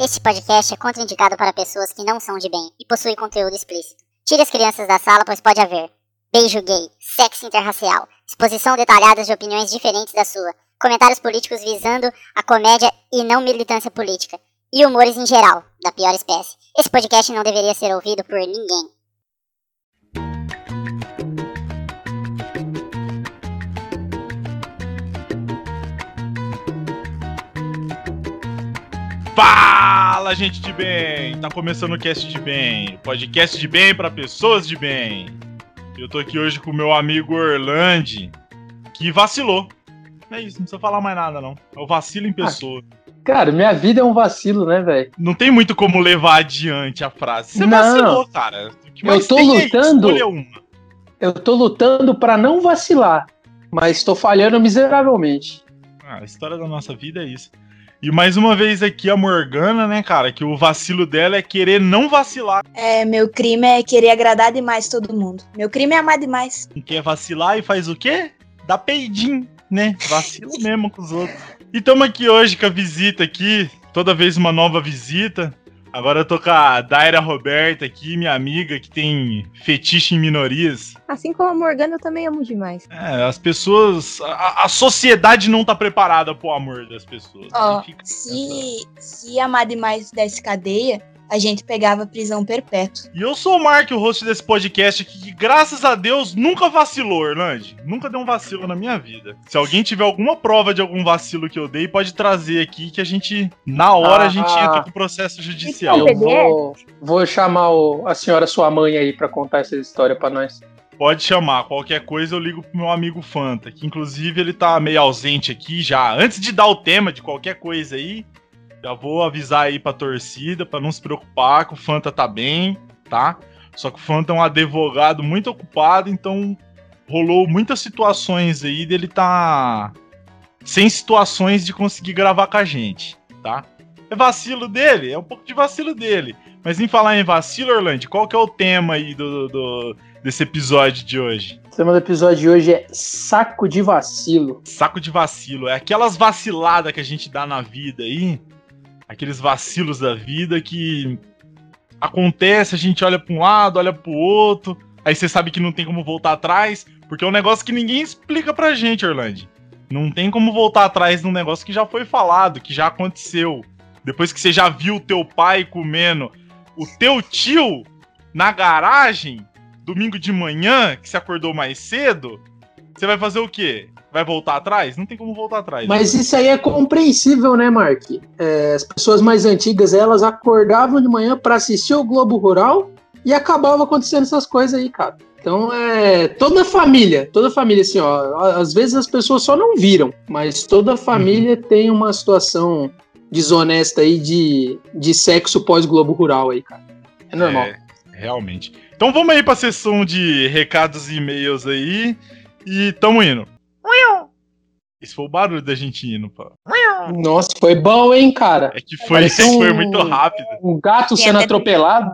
Este podcast é contraindicado para pessoas que não são de bem e possui conteúdo explícito. Tire as crianças da sala, pois pode haver beijo gay, sexo interracial, exposição detalhada de opiniões diferentes da sua, comentários políticos visando a comédia e não militância política, e humores em geral, da pior espécie. Esse podcast não deveria ser ouvido por ninguém. Fala, gente de bem! Tá começando o Cast de Bem, podcast de bem para pessoas de bem. Eu tô aqui hoje com o meu amigo Orlando, que vacilou. É isso, não precisa falar mais nada, não. É o vacilo em pessoa. Cara, minha vida é um vacilo, né, velho? Não tem muito como levar adiante a frase. Você Não. vacilou, cara. Mais Eu tô é lutando. Eu tô lutando pra não vacilar, mas tô falhando miseravelmente. Ah, a história da nossa vida é isso. E mais uma vez aqui a Morgana, né, cara, que o vacilo dela é querer não vacilar. É, meu crime é querer agradar demais todo mundo. Meu crime é amar demais. Quem quer vacilar e faz o quê? Dá peidinho, né? Vacila mesmo com os outros. E tamo aqui hoje com a visita aqui, toda vez uma nova visita. Agora eu tô com a Daira Roberta aqui, minha amiga, que tem fetiche em minorias. Assim como a Morgana, eu também amo demais. É, as pessoas. A, a sociedade não tá preparada pro amor das pessoas. Ó, se, se amar demais desse cadeia, a gente pegava prisão perpétua. E eu sou o Mark, o host desse podcast aqui, que graças a Deus nunca vacilou, Orlando. Nunca deu um vacilo na minha vida. Se alguém tiver alguma prova de algum vacilo que eu dei, pode trazer aqui que a gente, na hora, a gente Ah. entra com processo judicial. Então, Eu vou, vou chamar o- a senhora sua mãe aí pra contar essa história pra nós. Pode chamar, qualquer coisa eu ligo pro meu amigo Fanta, que inclusive ele tá meio ausente aqui já. Antes de dar o tema de qualquer coisa aí, já vou avisar aí pra torcida pra não se preocupar que o Fanta tá bem, tá? Só que o Fanta é um advogado muito ocupado, então rolou muitas situações aí dele tá sem situações de conseguir gravar com a gente, tá? É vacilo dele, é um pouco de vacilo dele. Mas em falar em vacilo, Orlando, qual que é o tema aí do- do, desse episódio de hoje. O tema do episódio de hoje é saco de vacilo. Saco de vacilo. É aquelas vaciladas que a gente dá na vida aí. Aqueles vacilos da vida que acontece, a gente olha pra um lado, olha pro outro. Aí você sabe que não tem como voltar atrás, porque é um negócio que ninguém explica pra gente, Orlando. Não tem como voltar atrás num negócio que já foi falado, que já aconteceu. Depois que você já viu o teu pai comendo o teu tio na garagem, domingo de manhã, que você acordou mais cedo, você vai fazer o quê? Vai voltar atrás? Não tem como voltar atrás. Mas isso aí é compreensível, né, Mark? É, as pessoas mais antigas, elas acordavam de manhã pra assistir o Globo Rural e acabava acontecendo essas coisas aí, cara. Então é toda família, toda família assim, ó, às vezes as pessoas só não viram, mas toda família tem uma situação desonesta aí de, de sexo pós Globo Rural aí, cara. É normal. É, realmente. Então vamos aí pra sessão de recados e e-mails aí. E tamo indo. Esse foi o barulho da gente indo, pô. Nossa, foi bom, hein, cara? É que foi, um- foi muito rápido. Um gato sendo atropelado.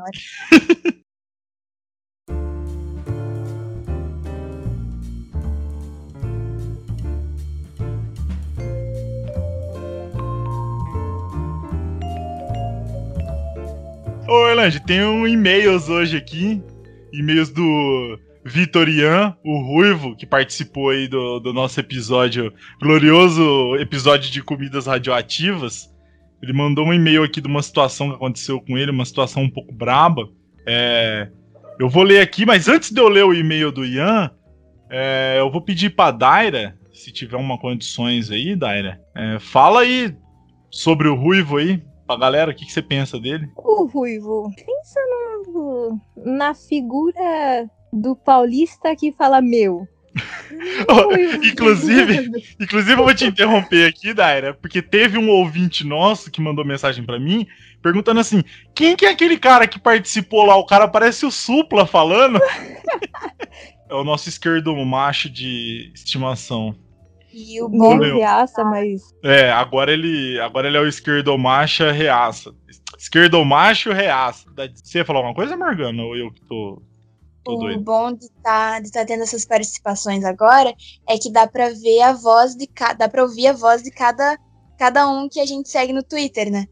Ô, Orlando, tem um e-mails hoje aqui. E-mails do Vitorian, o Ruivo, que participou aí do, do nosso episódio, glorioso episódio de comidas radioativas. Ele mandou um e-mail aqui de uma situação que aconteceu com ele, uma situação um pouco braba. É, eu vou ler aqui, mas antes de eu ler o e-mail do Ian, é, eu vou pedir pra Daira, se tiver uma condições aí, Daira, é, fala aí sobre o Ruivo aí, pra galera, o que, que você pensa dele? O Ruivo, pensa no, na figura do paulista que fala meu. Inclusive, Inclusive, eu vou te interromper aqui, Daira, porque teve um ouvinte nosso que mandou mensagem pra mim, perguntando assim: quem que é aquele cara que participou lá? O cara parece o Supla falando. é o nosso esquerdo macho de estimação. E o Bom reaça, mas É, agora ele, agora ele é o esquerdo macho reaça. Esquerdo macho reaça. Você ia falar alguma coisa, Morgana? Ou eu que tô, tô O doido? bom de estar de tá tendo essas participações agora é que dá pra ver a voz de cada. Dá pra ouvir a voz de cada, cada um que a gente segue no Twitter, né?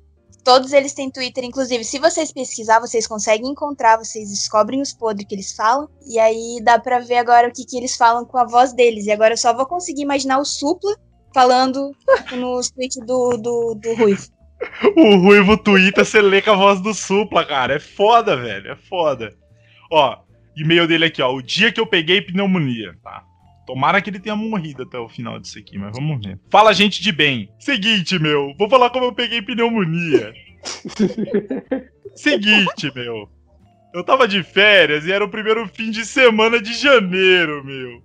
Todos eles têm Twitter, inclusive, se vocês pesquisar, vocês conseguem encontrar, vocês descobrem os podres que eles falam, e aí dá pra ver agora o que, que eles falam com a voz deles. E agora eu só vou conseguir imaginar o Supla falando nos tweets do, do, do Ruivo. O Ruivo Twitter, você lê com a voz do Supla, cara. É foda, velho. É foda. Ó, e-mail dele aqui, ó. O dia que eu peguei pneumonia, tá? Tomara que ele tenha morrido até o final disso aqui, mas vamos ver. Fala, gente de bem. Seguinte, meu. Vou falar como eu peguei pneumonia. Seguinte, meu. Eu tava de férias e era o primeiro fim de semana de janeiro, meu.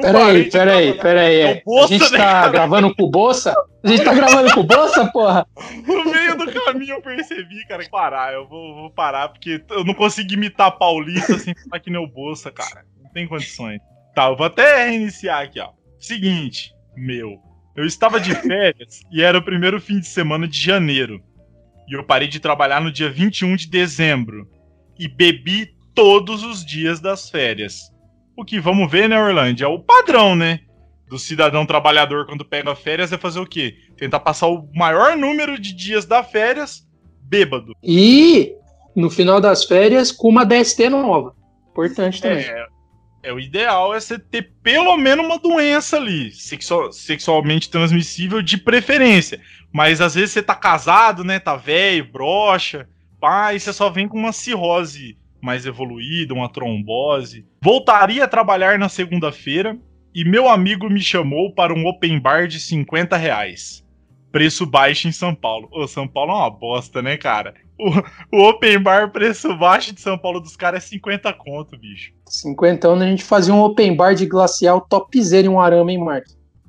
Peraí, peraí, peraí. É o Bolsa, a gente né, tá cara? gravando com o Bolsa? A gente tá gravando com o Bolsa, porra? No meio do caminho eu percebi, cara, que parar. Eu vou, vou parar porque eu não consigo imitar paulista sem falar que nem o Bolsa, cara. Não tem condições. Tá, eu vou até reiniciar aqui, ó. Seguinte, meu. Eu estava de férias e era o primeiro fim de semana de janeiro. E eu parei de trabalhar no dia 21 de dezembro. E bebi todos os dias das férias. O que vamos ver, né, Orlando? É o padrão, né? Do cidadão trabalhador quando pega férias é fazer o quê? Tentar passar o maior número de dias da férias bêbado. E no final das férias, com uma DST nova. Importante também. É, é o ideal é você ter pelo menos uma doença ali, sexual- sexualmente transmissível de preferência. Mas às vezes você tá casado, né? Tá velho, brocha, pá, e você só vem com uma cirrose mais evoluída, uma trombose. Voltaria a trabalhar na segunda-feira e meu amigo me chamou para um open bar de 50 reais. Preço baixo em São Paulo. Ô, São Paulo é uma bosta, né, cara? O, o open bar preço baixo de São Paulo dos caras é 50 conto, bicho. 50 anos a gente fazia um open bar de glacial topzera em um arame, hein, Mark?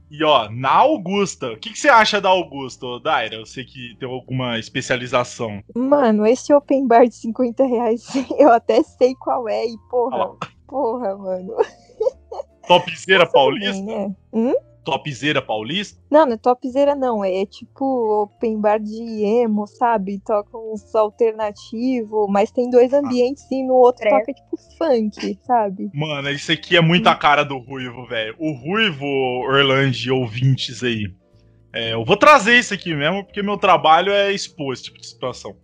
E ó, na Augusta, o que, que você acha da Augusta, ô, Daira? Eu sei que tem alguma especialização. Mano, esse open bar de 50 reais, eu até sei qual é, e porra, porra, mano. Topzera Tudo paulista? bem, né? Hum? Topzera paulista? Não, não é topzera não, é tipo open bar de emo, sabe? Toca uns alternativo, mas tem dois ambientes e no outro Credo. toca tipo funk, sabe? Mano, isso aqui é muita cara do Ruivo, velho. O Ruivo, Orlando e ouvintes aí. É, eu vou trazer isso aqui mesmo, porque meu trabalho é expor esse tipo de situação.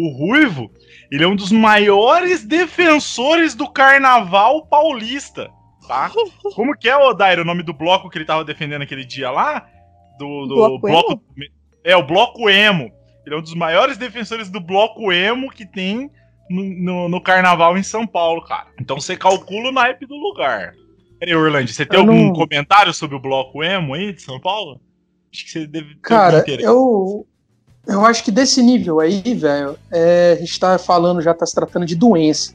O Ruivo, ele é um dos maiores defensores do carnaval paulista, tá? Como que é, Odair, o nome do bloco que ele tava defendendo aquele dia lá? Do, do Bloco bloco. É, o Bloco Emo. Ele é um dos maiores defensores do Bloco Emo que tem no, no- no carnaval em São Paulo, cara. Então você calcula o naipe do lugar. Peraí, Orlando, você tem Eu algum não- comentário sobre o Bloco Emo aí de São Paulo? Acho que você deve ter Cara, eu, eu acho que desse nível aí, velho, é, a gente tá falando, já tá se tratando de doença.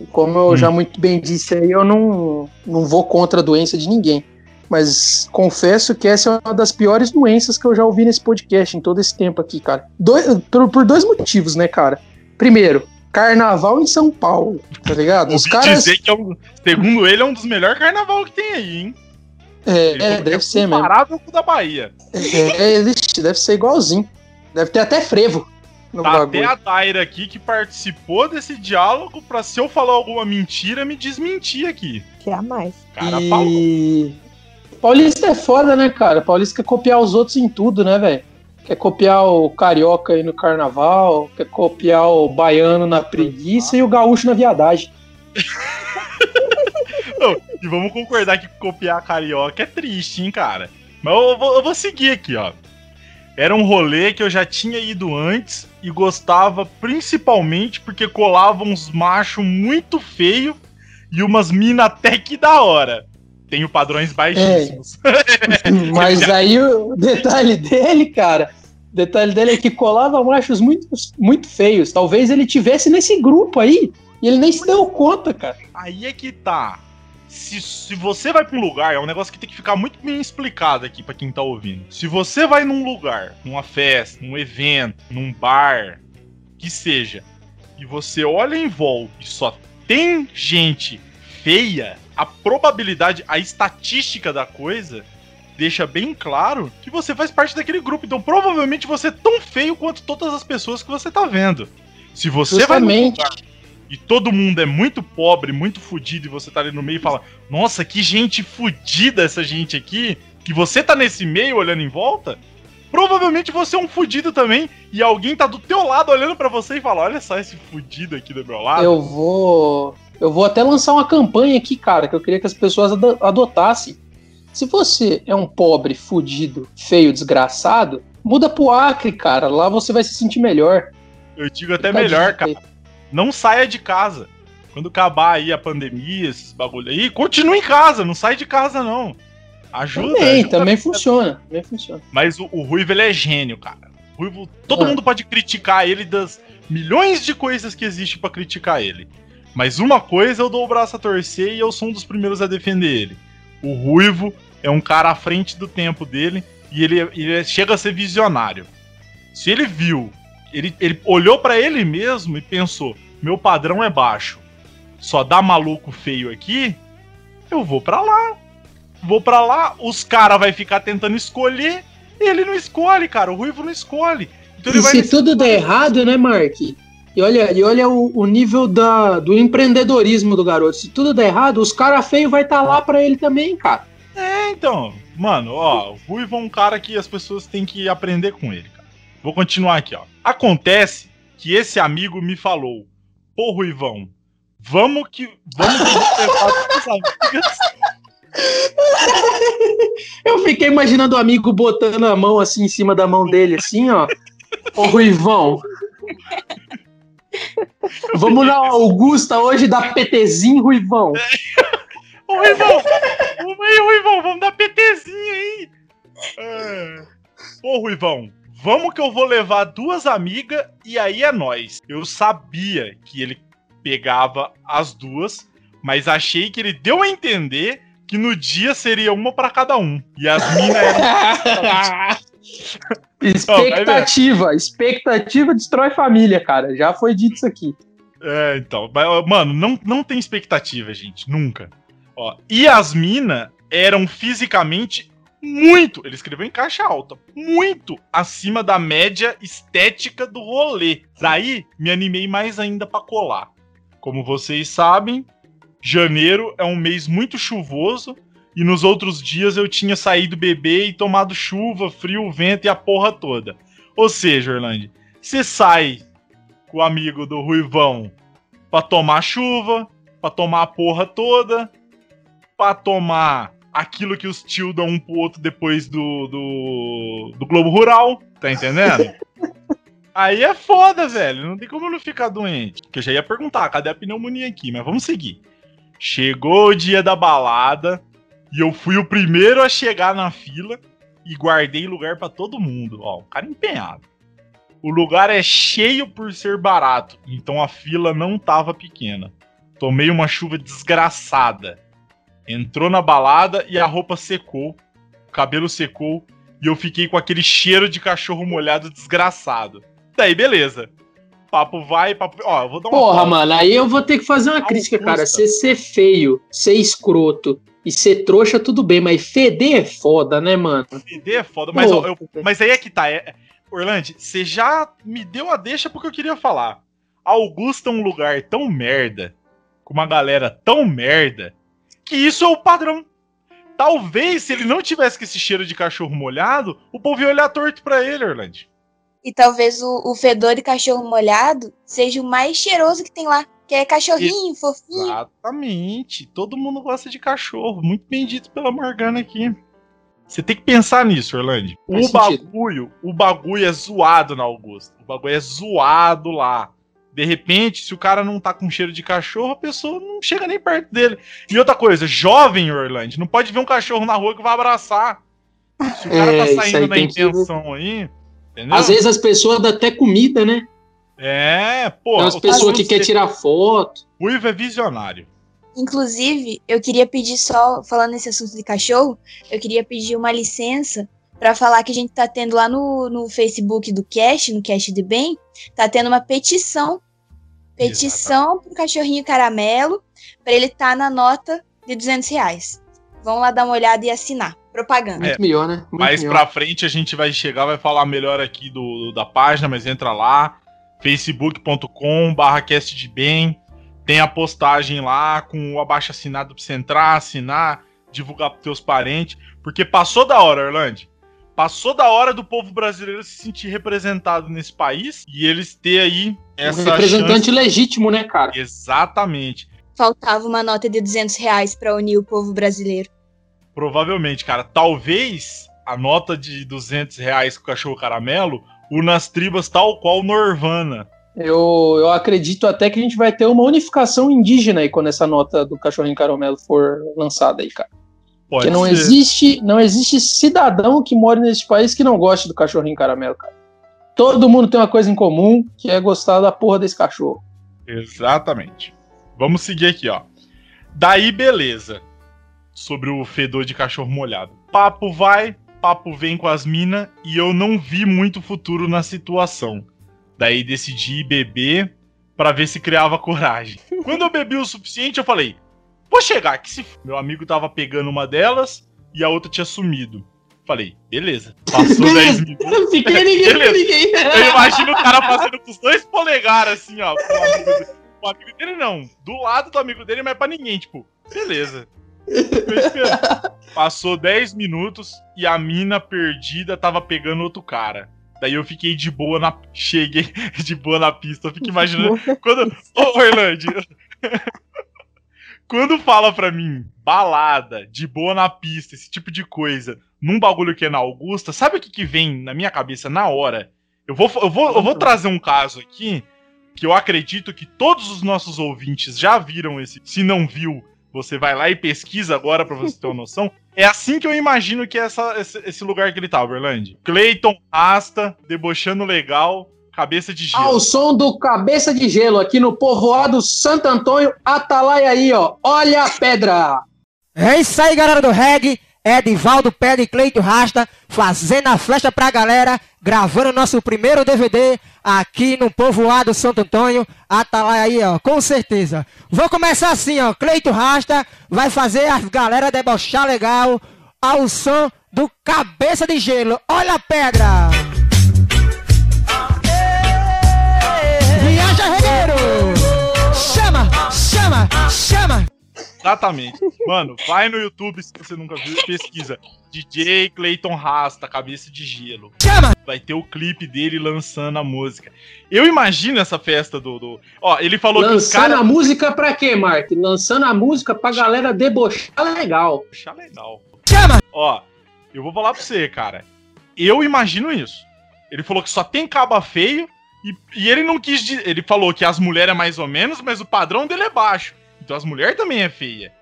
E como eu Hum. já muito bem disse aí, eu não, não vou contra a doença de ninguém. Mas confesso que essa é uma das piores doenças que eu já ouvi nesse podcast em todo esse tempo aqui, cara. Por, por dois motivos, né, cara? Primeiro, carnaval em São Paulo, tá ligado? Os caras. dizer que, é um, segundo ele, é um dos melhores carnaval que tem aí, hein? É, é, deve ser mesmo. comparável com o da Bahia. É, é, ixi, deve ser igualzinho. Deve ter até frevo no Tá bagulho. até a Daira aqui que participou desse diálogo pra se eu falar alguma mentira, me desmentir aqui. Que é a mais. O cara falou. E... Paulista é foda, né, cara? Paulista quer copiar os outros em tudo, né, velho? Quer copiar o carioca aí no carnaval, quer copiar o baiano na preguiça e o gaúcho na viadagem. E vamos concordar que copiar carioca é triste, hein, cara. Mas eu vou, eu vou seguir aqui, ó. Era um rolê que eu já tinha ido antes e gostava principalmente porque colava uns machos muito feio e umas mina até que da hora. Tenho padrões baixíssimos. Mas aí o detalhe dele, cara, o detalhe dele é que colava machos muito, muito feios. Talvez ele tivesse nesse grupo aí e ele nem se deu conta, cara. Aí é que tá. Se, se você vai pra um lugar, é um negócio que tem que ficar muito bem explicado aqui pra quem tá ouvindo. Se você vai num lugar, numa festa, num evento, num bar, que seja, e você olha em volta e só tem gente feia, a probabilidade, a estatística da coisa deixa bem claro que você faz parte daquele grupo. Então provavelmente você é tão feio quanto todas as pessoas que você tá vendo. Se você vai num Justamente. lugar e todo mundo é muito pobre, muito fudido, e você tá ali no meio e fala: Nossa, que gente fudida essa gente aqui, que você tá nesse meio olhando em volta, provavelmente você é um fudido também e alguém tá do teu lado olhando para você e fala: "Olha só esse fudido aqui do meu lado". Eu vou eu vou até lançar uma campanha aqui, cara, que eu queria que as pessoas adotassem. Se você é um pobre, fudido, feio, desgraçado, muda pro Acre, cara. Lá você vai se sentir melhor. Eu digo até melhor, cara. Não saia de casa. Quando acabar aí a pandemia, esses bagulho aí, continue em casa, não sai de casa não. Ajuda. Também, ajuda também funciona. Também funciona. Mas o, o Ruivo, ele é gênio, cara. O Ruivo, todo ah. mundo pode criticar ele das milhões de coisas que existe para criticar ele. Mas uma coisa eu dou o braço a torcer e eu sou um dos primeiros a defender ele. O Ruivo é um cara à frente do tempo dele e ele, ele chega a ser visionário. Se ele viu, ele, ele olhou para ele mesmo e pensou: meu padrão é baixo, só dá maluco feio aqui, eu vou para lá. Vou para lá, os caras vai ficar tentando escolher, e ele não escolhe, cara. O Ruivo não escolhe. Então e se tudo der errado, né, Mark? E olha, e olha o, o, nível da, do empreendedorismo do garoto. Se tudo der errado, os caras feios vai estar tá lá para ele também, cara. É, então. Mano, ó, o Ruivo é um cara que as pessoas têm que aprender com ele, cara. Vou continuar aqui, ó. Acontece que esse amigo me falou: Pô, Ruivão, vamos que. Vamos que. Eu fiquei imaginando o amigo botando a mão assim em cima da mão dele, assim, ó. Ô, Ruivão. Vamos na Augusta hoje dar PTzinho, Ruivão. Ô, Ruivão! Vamos aí, Ruivão, vamos dar PTzinho aí. É. Ô, Ruivão, vamos que eu vou levar duas amigas e aí é nós. Eu sabia que ele pegava as duas, mas achei que ele deu a entender que no dia seria uma para cada um. E as minas eram. expectativa, expectativa destrói família, cara. Já foi dito isso aqui. É, então. Mano, não, não tem expectativa, gente. Nunca. Ó, e as minas eram fisicamente muito, ele escreveu em caixa alta, muito acima da média estética do rolê. Daí, me animei mais ainda para colar. Como vocês sabem, janeiro é um mês muito chuvoso e nos outros dias eu tinha saído beber e tomado chuva, frio, vento e a porra toda. Ou seja, Orlando, você sai com o amigo do Ruivão pra tomar chuva, pra tomar a porra toda, pra tomar aquilo que os tio dão um pro outro depois do, do, do Globo Rural, tá entendendo? Aí é foda, velho. Não tem como não ficar doente. Que eu já ia perguntar, cadê a pneumonia aqui? Mas vamos seguir. Chegou o dia da balada, e eu fui o primeiro a chegar na fila e guardei lugar para todo mundo. Ó, o cara empenhado. O lugar é cheio por ser barato, então a fila não tava pequena. Tomei uma chuva desgraçada. Entrou na balada e a roupa secou, o cabelo secou e eu fiquei com aquele cheiro de cachorro molhado desgraçado. Daí, beleza. Papo vai, papo. Ó, eu vou dar uma. Porra, mano, aí eu vou ter que fazer uma crítica, cara. Você ser feio, ser escroto e ser trouxa, tudo bem, mas feder é foda, né, mano? Feder é foda, mas, Pô, eu, mas aí é que tá. É, Orlando, você já me deu a deixa porque eu queria falar. Augusta é um lugar tão merda, com uma galera tão merda, que isso é o padrão. Talvez, se ele não tivesse com esse cheiro de cachorro molhado, o povo ia olhar torto pra ele, Orlando. E talvez o, o fedor de cachorro molhado seja o mais cheiroso que tem lá. Que é cachorrinho, e... fofinho. Exatamente. Todo mundo gosta de cachorro. Muito bem dito pela Morgana aqui. Você tem que pensar nisso, Orlando. O bagulho, o bagulho é zoado na Augusta. O bagulho é zoado lá. De repente, se o cara não tá com cheiro de cachorro, a pessoa não chega nem perto dele. E outra coisa, jovem Orlando, não pode ver um cachorro na rua que vai abraçar. Se o cara tá é, tá saindo da intenção que... aí, entendeu? Às vezes as pessoas dão até comida, né? É, pô. Tem umas pessoas que quer tirar foto. Ruivo é visionário. Inclusive, eu queria pedir só, falando nesse assunto de cachorro, eu queria pedir uma licença para falar que a gente tá tendo lá no, no Facebook do Cash, no Cash de Bem, tá tendo uma petição. Petição pro cachorrinho caramelo, para ele estar tá na nota de 200 reais. Vão lá dar uma olhada e assinar. Propaganda. É, Muito melhor, né? Muito mais melhor. pra frente a gente vai chegar, vai falar melhor aqui do, da página, mas entra lá facebook.com barra de bem. Tem a postagem lá com o abaixo assinado pra você entrar, assinar, divulgar pros teus parentes. Porque passou da hora, Orlando. Passou da hora do povo brasileiro se sentir representado nesse país e eles ter aí essa um representante chance. legítimo, né, cara? Exatamente. Faltava uma nota de 200 reais pra unir o povo brasileiro. Provavelmente, cara. Talvez a nota de 200 reais com o cachorro caramelo una as tribas tal qual Norvana. Eu, eu acredito até que a gente vai ter uma unificação indígena aí quando essa nota do cachorrinho caramelo for lançada aí, cara. Pode Porque não ser. existe, não existe cidadão que mora nesse país que não goste do cachorrinho caramelo, cara. Todo mundo tem uma coisa em comum, que é gostar da porra desse cachorro. Exatamente. Vamos seguir aqui, ó. Daí, beleza. Sobre o fedor de cachorro molhado. Papo vai, papo vem com as minas e eu não vi muito futuro na situação. Daí decidi beber pra ver se criava coragem. Quando eu bebi o suficiente, eu falei: Vou chegar, que se. Meu amigo tava pegando uma delas e a outra tinha sumido. Falei, beleza. Passou 10 minutos. Fiquei ninguém, Beleza. ninguém. Eu imagino o cara fazendo com os dois polegares, assim, ó. Pro amigo, dele. Pro amigo dele, não. Do lado do amigo dele, mas pra ninguém. Tipo, beleza. Passou 10 minutos e a mina perdida tava pegando outro cara. Daí eu fiquei de boa na. Cheguei de boa na pista. Eu fico imaginando. Quando. Ô, Orlando! Quando fala pra mim, balada, de boa na pista, esse tipo de coisa, num bagulho que é na Augusta, sabe o que, que vem na minha cabeça na hora? Eu vou, eu, vou, eu vou trazer um caso aqui que eu acredito que todos os nossos ouvintes já viram esse. Se não viu, você vai lá e pesquisa agora pra você ter uma noção. É assim que eu imagino que é essa, esse, esse lugar que ele tá, Overland. Clayton Rasta, debochando legal, cabeça de gelo. Ao som do Cabeça de Gelo, aqui no povoado Santo Antônio, Atalaia aí, ó. Olha a pedra! É isso aí, galera do reggae. Edivaldo Pé e Cleito Rasta fazendo a flecha pra galera, gravando nosso primeiro DVD aqui no povoado Santo Antônio. Atalaia aí, ó, com certeza. Vou começar assim, ó. Cleito Rasta vai fazer as galera debochar legal ao som do Cabeça de Gelo. Olha a pedra! Chama, chama! Exatamente. Mano, vai no YouTube se você nunca viu e pesquisa. DJ Clayton Rasta, cabeça de gelo. Chama! Vai ter o clipe dele lançando a música. Eu imagino essa festa do. do- Ó, ele falou que os Lançando caras. a música pra quê, Mark? Lançando a música pra galera debochar legal. Puxa, legal. Chama! Ó, eu vou falar pra você, cara. Eu imagino isso. Ele falou que só tem caba feio e, e ele não quis. di- Ele falou que as mulheres é mais ou menos, mas o padrão dele é baixo. Então as mulheres também é feia.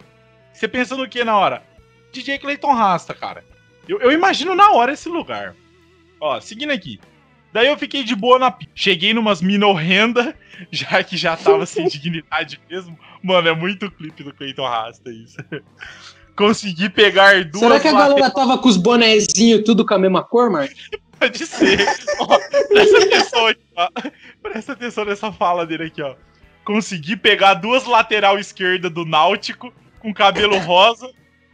Você pensa no que na hora? DJ Clayton Rasta, cara. Eu, eu imagino na hora esse lugar. Ó, seguindo aqui. Daí eu fiquei de boa na Cheguei numas mina horrenda, já que já tava sem dignidade mesmo. Mano, é muito clipe do Clayton Rasta isso. Consegui pegar duas Será que a galera tava com os bonezinhos tudo com a mesma cor, Mark? Pode ser. Ó, presta atenção aqui, ó. Presta atenção nessa fala dele aqui, ó. Consegui pegar duas lateral esquerda do Náutico com cabelo rosa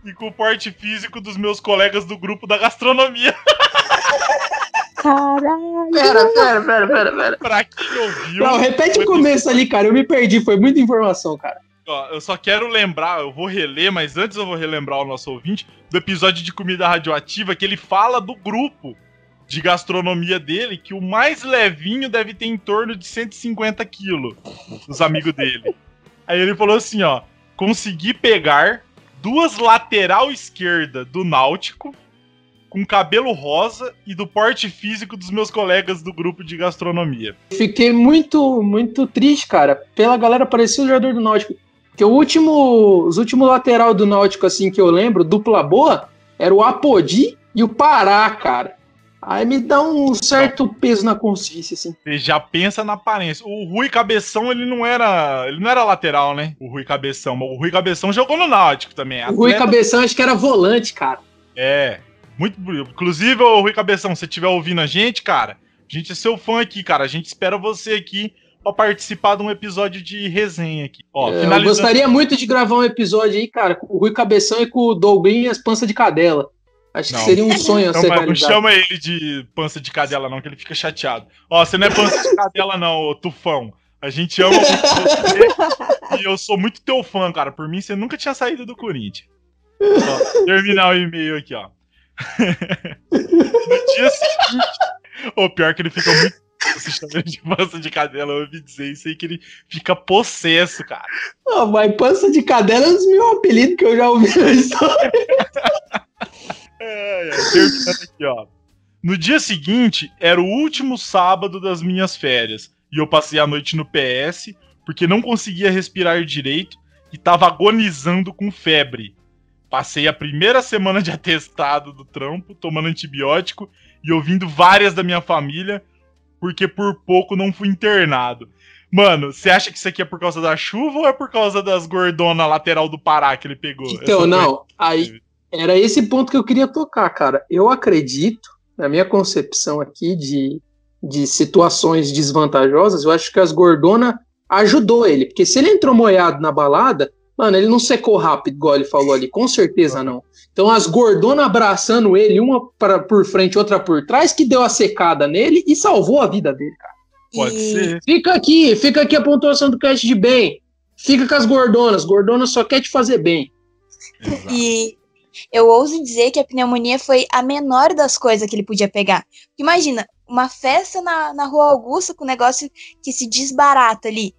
e com o porte físico dos meus colegas do grupo da gastronomia. Caralho. Pera, pera, pera, pera, pera. pra quem ouviu. Não, repete o começo ali, cara. Eu me perdi, foi muita informação, cara. Ó, eu só quero lembrar, eu vou reler, mas antes eu vou relembrar o nosso ouvinte do episódio de comida radioativa que ele fala do grupo de gastronomia dele, que o mais levinho deve ter em torno de 150 quilos, os amigos dele. Aí ele falou assim, ó, consegui pegar duas lateral esquerda do Náutico com cabelo rosa e do porte físico dos meus colegas do grupo de gastronomia. Fiquei muito, muito triste, cara. Pela galera parecia o jogador do Náutico. Porque o último, os últimos lateral do Náutico, assim, que eu lembro, dupla boa, era o Apodi e o Pará, cara. Aí me dá um certo peso na consciência, assim. Você já pensa na aparência. O Rui Cabeção, ele não era. Ele não era lateral, né? O Rui Cabeção. Mas o Rui Cabeção jogou no Náutico também. O Rui Cabeção acho que era volante, cara. É. Muito bonito. Inclusive, ô Rui Cabeção, se você estiver ouvindo a gente, cara, a gente é seu fã aqui, cara. A gente espera você aqui pra participar de um episódio de resenha aqui. Ó, É, eu finalizando. gostaria muito de gravar um episódio aí, cara, com o Rui Cabeção e com o Douglas Pança de Cadela. Acho Não. que seria um sonho a Não, ser mas não chama ele de pança de cadela, não, que ele fica chateado. Ó, você não é pança de cadela, não, ô Tufão. A gente ama muito você e eu sou muito teu fã, cara. Por mim, você nunca tinha saído do Corinthians. Ó, terminar o e-mail aqui, ó. no dia seguinte. O pior é que ele fica muito. Se chama de pança de cadela, eu ouvi dizer isso aí que ele fica possesso, cara. Oh, mas pança de cadela é um dos meus apelidos que eu já ouvi na história. é, é, terminando aqui, ó. No dia seguinte, era o último sábado das minhas férias. E eu passei a noite no PS, porque não conseguia respirar direito e tava agonizando com febre. Passei a primeira semana de atestado do trampo, tomando antibiótico e ouvindo várias da minha família, porque por pouco não fui internado. Mano, você acha que isso aqui é por causa da chuva ou é por causa das gordonas lateral do Pará que ele pegou? Então, não, aí era esse ponto que eu queria tocar, cara. Eu acredito, na minha concepção aqui de, de situações desvantajosas, eu acho que as gordonas ajudou ele, porque se ele entrou moiado na balada, Mano, ele não secou rápido, igual ele falou ali, com certeza não. Então as gordonas abraçando ele, uma pra, por frente, outra por trás, que deu a secada nele e salvou a vida dele, cara. Pode e... ser. Fica aqui, fica aqui a pontuação do cast de bem. Fica com as gordonas, gordonas só quer te fazer bem. Exato. E eu ouso dizer que a pneumonia foi a menor das coisas que ele podia pegar. Imagina, uma festa na, na Rua Augusta com um negócio que se desbarata ali.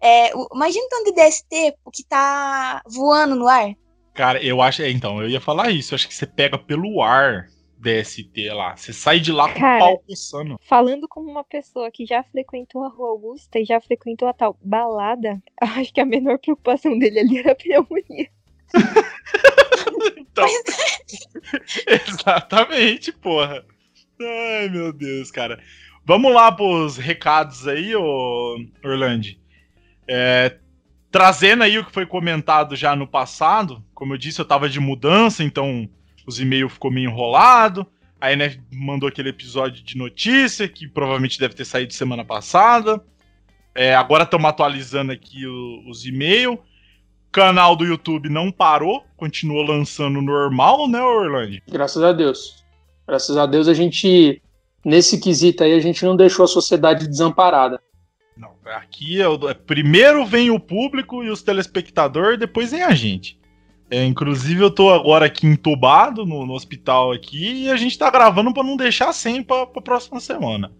É, o, imagina o tanto de DST que tá voando no ar. Cara, eu acho. É, então, eu ia falar isso. Eu acho que você pega pelo ar DST lá. Você sai de lá com Cara, o pau coçando. Falando como uma pessoa que já frequentou a Rua Augusta e já frequentou a tal balada, acho que a menor preocupação dele ali era a pneumonia. então, exatamente, porra. Ai, meu Deus, cara. Vamos lá pros recados aí, ô Orlando. É, trazendo aí o que foi comentado já no passado, como eu disse, eu tava de mudança, então os e-mails ficou meio enrolado. A NF mandou aquele episódio de notícia, que provavelmente deve ter saído semana passada. É, agora estamos atualizando aqui o, os e-mails. O canal do YouTube não parou, continuou lançando normal, né, Orlando? Graças a Deus. Graças a Deus a gente, nesse quesito aí, a gente não deixou a sociedade desamparada. Não, aqui é o, é, primeiro vem o público e os telespectadores, depois vem a gente. É, inclusive eu tô agora aqui entubado no, no hospital aqui e a gente tá gravando para não deixar sem pra, pra próxima semana.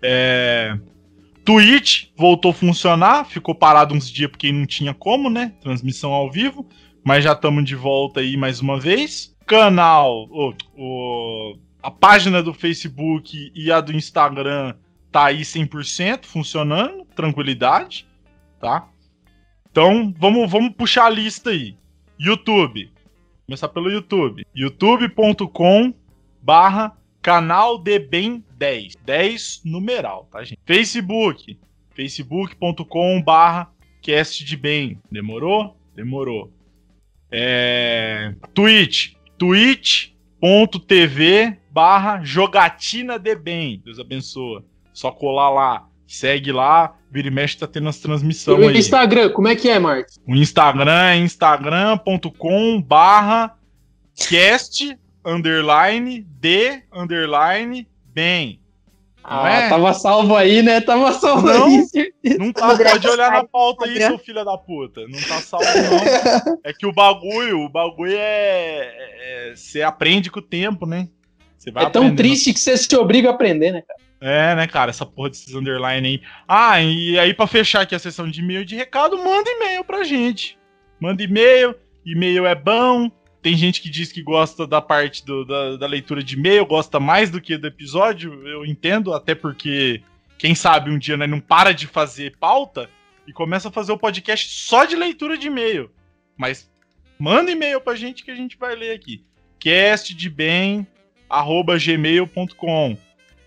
É, Twitch voltou a funcionar, ficou parado uns dias porque não tinha como, né? Transmissão ao vivo, mas já estamos de volta aí mais uma vez. Canal, o, o, a página do Facebook e a do Instagram tá aí 100% funcionando, tranquilidade, tá? Então, vamos, vamos puxar a lista aí. YouTube. Começar pelo YouTube. youtube.com barra canal de bem 10. 10 numeral, tá, gente? Facebook. facebook.com barra cast de bem. Demorou? Demorou. É... Twitch. twitch.tv barra jogatina de bem. Deus abençoe. Só colar lá. Segue lá, vira e mexe tá tendo as transmissões aí. o Instagram, como é que é, Marcos? O Instagram é instagram.com barra cast underline de underline bem. Ah, é? tava salvo aí, né? Tava salvo não, aí. Não tá, pode olhar na pauta aí, seu filho da puta. Não tá salvo, não. É que o bagulho, o bagulho é. Você é, aprende com o tempo, né? é tão triste que você se obriga a aprender, né, cara? É, né, cara, essa porra desses underline aí. Ah, e aí para fechar aqui a sessão de e-mail de recado, manda e-mail pra gente. Manda e-mail, e-mail é bom. Tem gente que diz que gosta da parte do, da, da leitura de e-mail, gosta mais do que do episódio, eu entendo, até porque, quem sabe, um dia né, não para de fazer pauta e começa a fazer o podcast só de leitura de e-mail. Mas manda e-mail pra gente que a gente vai ler aqui. castdebem.gmail.com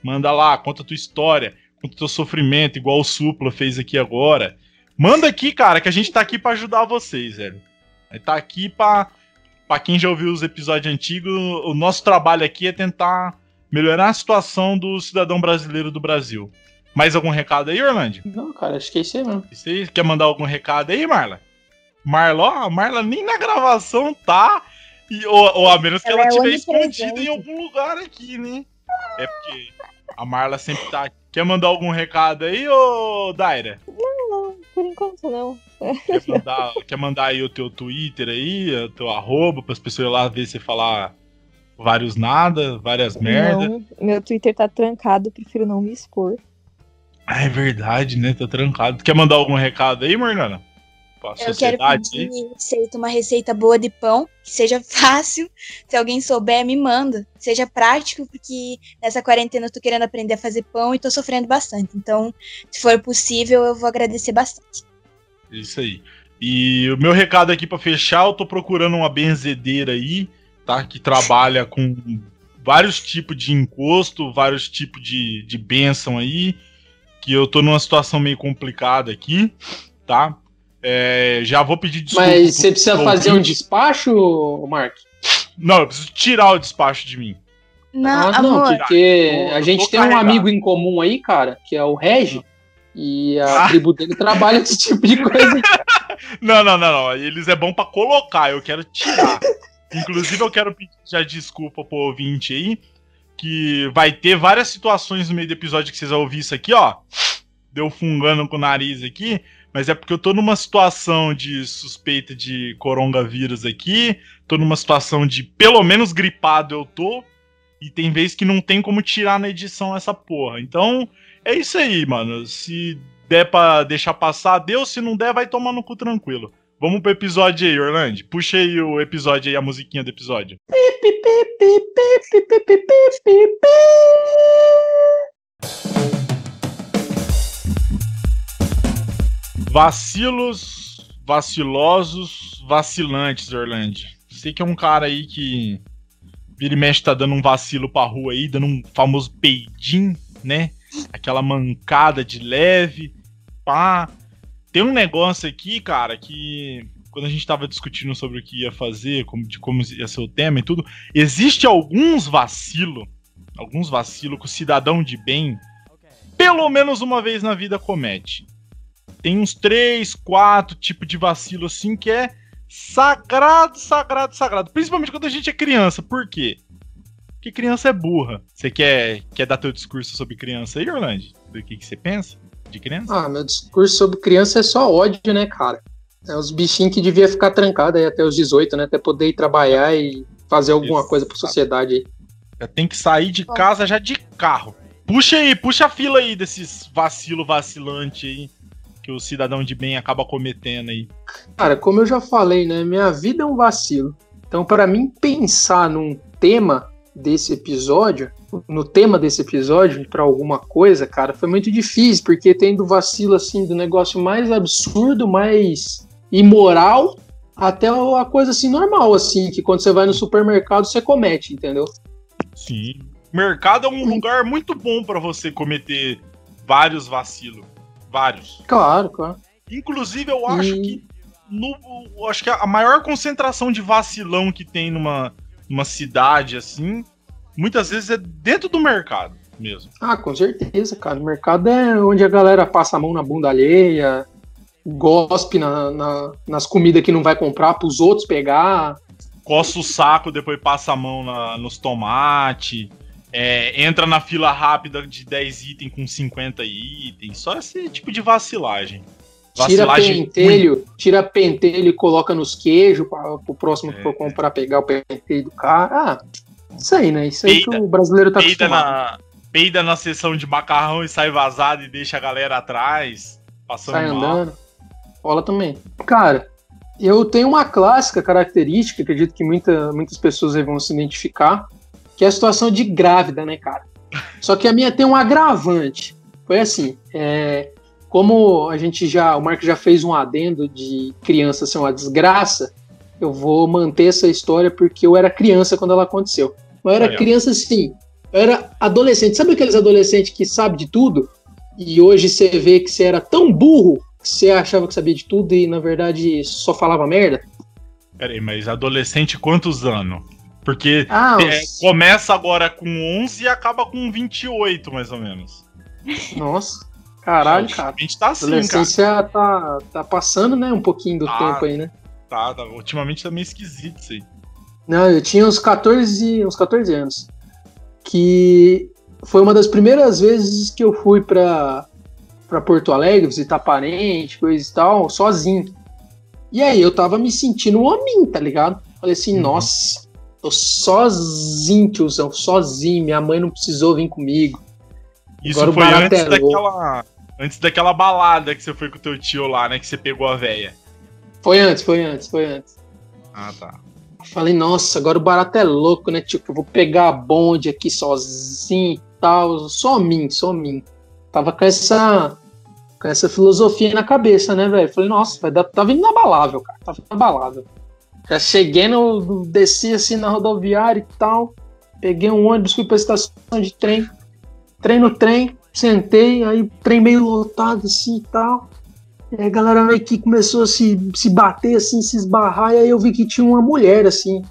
Manda lá, conta a tua história, conta o teu sofrimento, igual o Supla fez aqui agora. Manda aqui, cara, que a gente tá aqui para ajudar vocês, velho. Tá aqui pra, pra quem já ouviu os episódios antigos, o nosso trabalho aqui é tentar melhorar a situação do cidadão brasileiro do Brasil. Mais algum recado aí, Orlando? Não, cara, acho que é isso aí mesmo. Você quer mandar algum recado aí, Marla? Marla, a Marla nem na gravação tá. E, ou, ou a menos que ela, ela é tiver escondida em algum lugar aqui, né? É porque a Marla sempre tá. Quer mandar algum recado aí, ô Daira? Não, por enquanto não. Quer mandar, quer mandar aí o teu Twitter aí, o teu arroba, as pessoas ir lá ver você falar vários nada, várias merda. Não, meu Twitter tá trancado, prefiro não me expor. Ah, é verdade, né? Tá trancado. Quer mandar algum recado aí, Morgana? Eu quero sociedade pedir aí? receita, uma receita boa de pão, que seja fácil. Se alguém souber, me manda. Seja prático, porque nessa quarentena eu tô querendo aprender a fazer pão e tô sofrendo bastante. Então, se for possível, eu vou agradecer bastante. Isso aí. E o meu recado aqui pra fechar, eu tô procurando uma benzedeira aí, tá? Que trabalha com vários tipos de encosto, vários tipos de, de bênção aí. Que eu tô numa situação meio complicada aqui, tá? É, já vou pedir desculpa. Mas você precisa fazer um despacho, Mark? Não, eu preciso tirar o despacho de mim. Não, Ah, não, amor. porque a eu gente tô tem um carregado. amigo em comum aí, cara, que é o Regi, e a Ah. tribo dele trabalha esse tipo de coisa. Não, não, não, não. Eles é bom pra colocar, eu quero tirar. Inclusive, eu quero pedir já desculpa pro ouvinte aí, que vai ter várias situações no meio do episódio que vocês vão ouvir isso aqui, ó. Deu fungando com o nariz aqui, mas é porque eu tô numa situação de suspeita de coronavírus aqui, tô numa situação de pelo menos gripado eu tô, e tem vezes que não tem como tirar na edição essa porra. Então, é isso aí, mano. Se der pra deixar passar, deu. Se não der, vai tomar no cu tranquilo. Vamos pro episódio aí, Orlando. Puxa aí o episódio aí, a musiquinha do episódio. Vacilos, vacilosos, vacilantes, Orlando. Sei que é um cara aí que vira e mexe tá dando um vacilo pra rua aí, dando um famoso peidinho, né? Aquela mancada de leve, pá. Tem um negócio aqui, cara, que quando a gente tava discutindo sobre o que ia fazer, como, de como ia ser o tema e tudo, existe alguns vacilo, alguns vacilos que o cidadão de bem, pelo menos uma vez na vida comete. Tem uns três, quatro tipos de vacilo assim que é sagrado, sagrado, sagrado. Principalmente quando a gente é criança. Por quê? Porque criança é burra. Você quer, quer dar teu discurso sobre criança aí, Orlando? Do que, que você pensa de criança? Ah, meu discurso sobre criança é só ódio, né, cara? É os bichinhos que devia ficar trancado aí até os 18, né? Até poder ir trabalhar e fazer alguma Isso, coisa pra sociedade aí. Já tem que sair de casa já de carro. Puxa aí, puxa a fila aí desses vacilo vacilante aí que o cidadão de bem acaba cometendo aí. Cara, como eu já falei, né? Minha vida é um vacilo. Então, para mim pensar num tema desse episódio, no tema desse episódio, para alguma coisa, cara, foi muito difícil, porque tem do vacilo, assim, do negócio mais absurdo, mais imoral, até a coisa, assim, normal, assim, que quando você vai no supermercado você comete, entendeu? Sim. Mercado é um lugar muito bom pra você cometer vários vacilos. Vários. Claro, claro. Inclusive, eu acho E- que. No, acho que a maior concentração de vacilão que tem numa, numa cidade assim, muitas vezes é dentro do mercado mesmo. Ah, com certeza, cara. O mercado é onde a galera passa a mão na bunda alheia, gospe na- na- nas comidas que não vai comprar pros outros pegar. Coça o saco, depois passa a mão na- nos tomates. É, entra na fila rápida de 10 itens com 50 itens. Só esse tipo de vacilagem. Tira Vacilagem pentelho, tira pentelho e coloca nos queijos para o próximo que É. for comprar pegar o pentelho do cara. Ah, isso aí, né? Isso aí Peida- que o brasileiro tá peida acostumado. na, peida na sessão de macarrão e sai vazado e deixa a galera atrás, passando Sai mal. andando. Rola também. Cara, eu tenho uma clássica característica, acredito que muita, muitas pessoas aí vão se identificar, que é a situação de grávida, né, cara? Só que a minha tem um agravante. Foi assim, é, como a gente já, o Marco já fez um adendo de criança ser uma desgraça, eu vou manter essa história porque eu era criança quando ela aconteceu. Eu era criança assim, eu era adolescente. Sabe aqueles adolescentes que sabem de tudo? E hoje você vê que você era tão burro que você achava que sabia de tudo e na verdade só falava merda? Pera aí, mas adolescente quantos anos? Porque Ah, é, começa agora com 11 e acaba com 28, mais ou menos. nossa. Caralho, cara. A gente tá A assim, cara. adolescência tá, tá passando, né, um pouquinho do Ah. tempo aí, né? Tá, tá, ultimamente tá meio esquisito isso aí. Não, eu tinha uns 14, uns 14 anos. Que foi uma das primeiras vezes que eu fui pra, pra Porto Alegre visitar parente, coisa e tal, sozinho. E aí eu tava me sentindo um homem, tá ligado? Falei assim, Uhum. nossa, Tô sozinho, tiozão, sozinho. Minha mãe não precisou vir comigo. Isso Agora foi antes é daquela. Antes daquela balada que você foi com o teu tio lá, né? Que você pegou a véia. Foi antes, foi antes, foi antes. Ah, tá. Falei, nossa, agora o barato é louco, né? Que eu vou pegar a bonde aqui sozinho e tal. Só mim, só mim. Tava com essa. Com essa filosofia na cabeça, né, velho? Falei, nossa, vai dar, tá vindo inabalável, cara. Tá vindo inabalável. Já cheguei no. Desci assim na rodoviária e tal. Peguei um ônibus, fui pra estação de trem. Trem no trem, sentei, aí trem meio lotado assim e tal. E a galera meio que começou a se, se bater, assim, se esbarrar, e aí eu vi que tinha uma mulher, assim,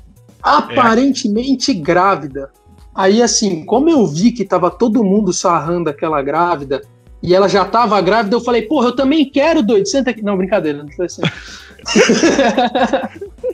aparentemente grávida. Aí, assim, como eu vi que tava todo mundo sarrando aquela grávida, e ela já tava grávida, eu falei, porra, eu também quero, doido, senta aqui. Não, brincadeira, não foi assim.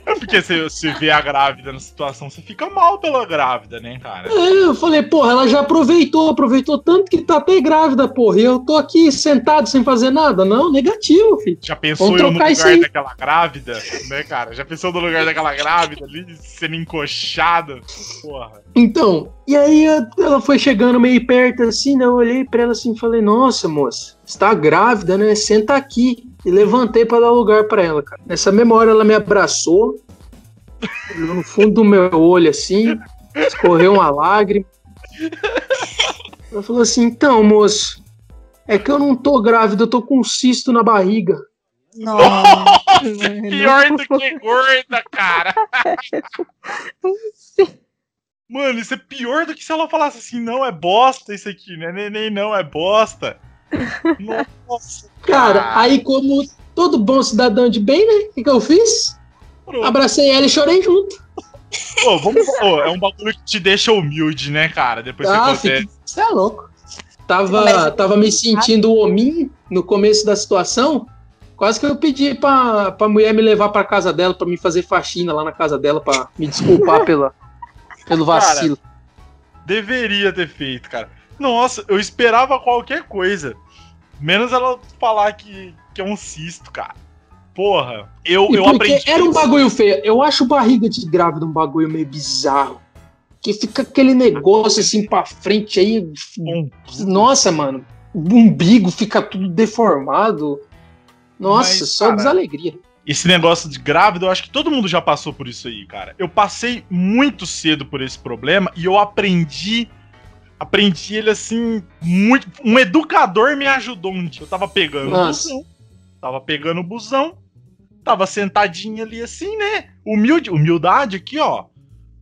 É porque você, você vê a grávida na situação, você fica mal pela grávida, né, cara? É, eu falei, porra, ela já aproveitou, aproveitou tanto que tá até grávida, porra, e eu tô aqui sentado sem fazer nada. Não, negativo, filho. Já pensou Vamos eu no lugar daquela grávida, né, cara? Já pensou no lugar daquela grávida ali, sendo encoxada? Porra. Então, e aí ela foi chegando meio perto assim, né? Eu olhei pra ela assim e falei, nossa, moça, você tá grávida, né? Senta aqui. E levantei pra dar lugar pra ela, cara. Nessa memória ela me abraçou, no fundo do meu olho assim, escorreu uma lágrima. Ela falou assim, então, moço, é que eu não tô grávida, eu tô com um cisto na barriga. Nossa. Pior do que gorda, cara. Mano, isso é pior do que se ela falasse assim, não, é bosta isso aqui, né? Neném não, é bosta. Nossa, Cara, aí como todo bom cidadão de bem, né? O que, que eu fiz? pronto. Abracei ela e chorei junto. Pô, vamos, pô, é um bagulho que te deixa humilde, né, cara? Depois que Ah, acontece. Você é louco. Tava, tava me sentindo hominho no começo da situação. Quase que eu pedi pra, pra mulher me levar pra casa dela, pra me fazer faxina lá na casa dela, pra me desculpar pela, pelo vacilo. Deveria ter feito, cara. Nossa, eu esperava qualquer coisa. Menos ela falar que, que é um cisto, cara. Porra, eu, E eu aprendi. era um bagulho feio. Eu acho barriga de grávida um bagulho meio bizarro. Que fica aquele negócio assim pra frente aí. Nossa, mano. O umbigo fica tudo deformado. Nossa, Mas, só cara, desalegria. Esse negócio de grávida, eu acho que todo mundo já passou por isso aí, cara. Eu passei muito cedo por esse problema e eu aprendi. Aprendi ele assim, muito. Um educador me ajudou um dia. Eu tava pegando o busão. Tava pegando o busão. Tava sentadinho ali assim, né? Humilde, humildade aqui, ó.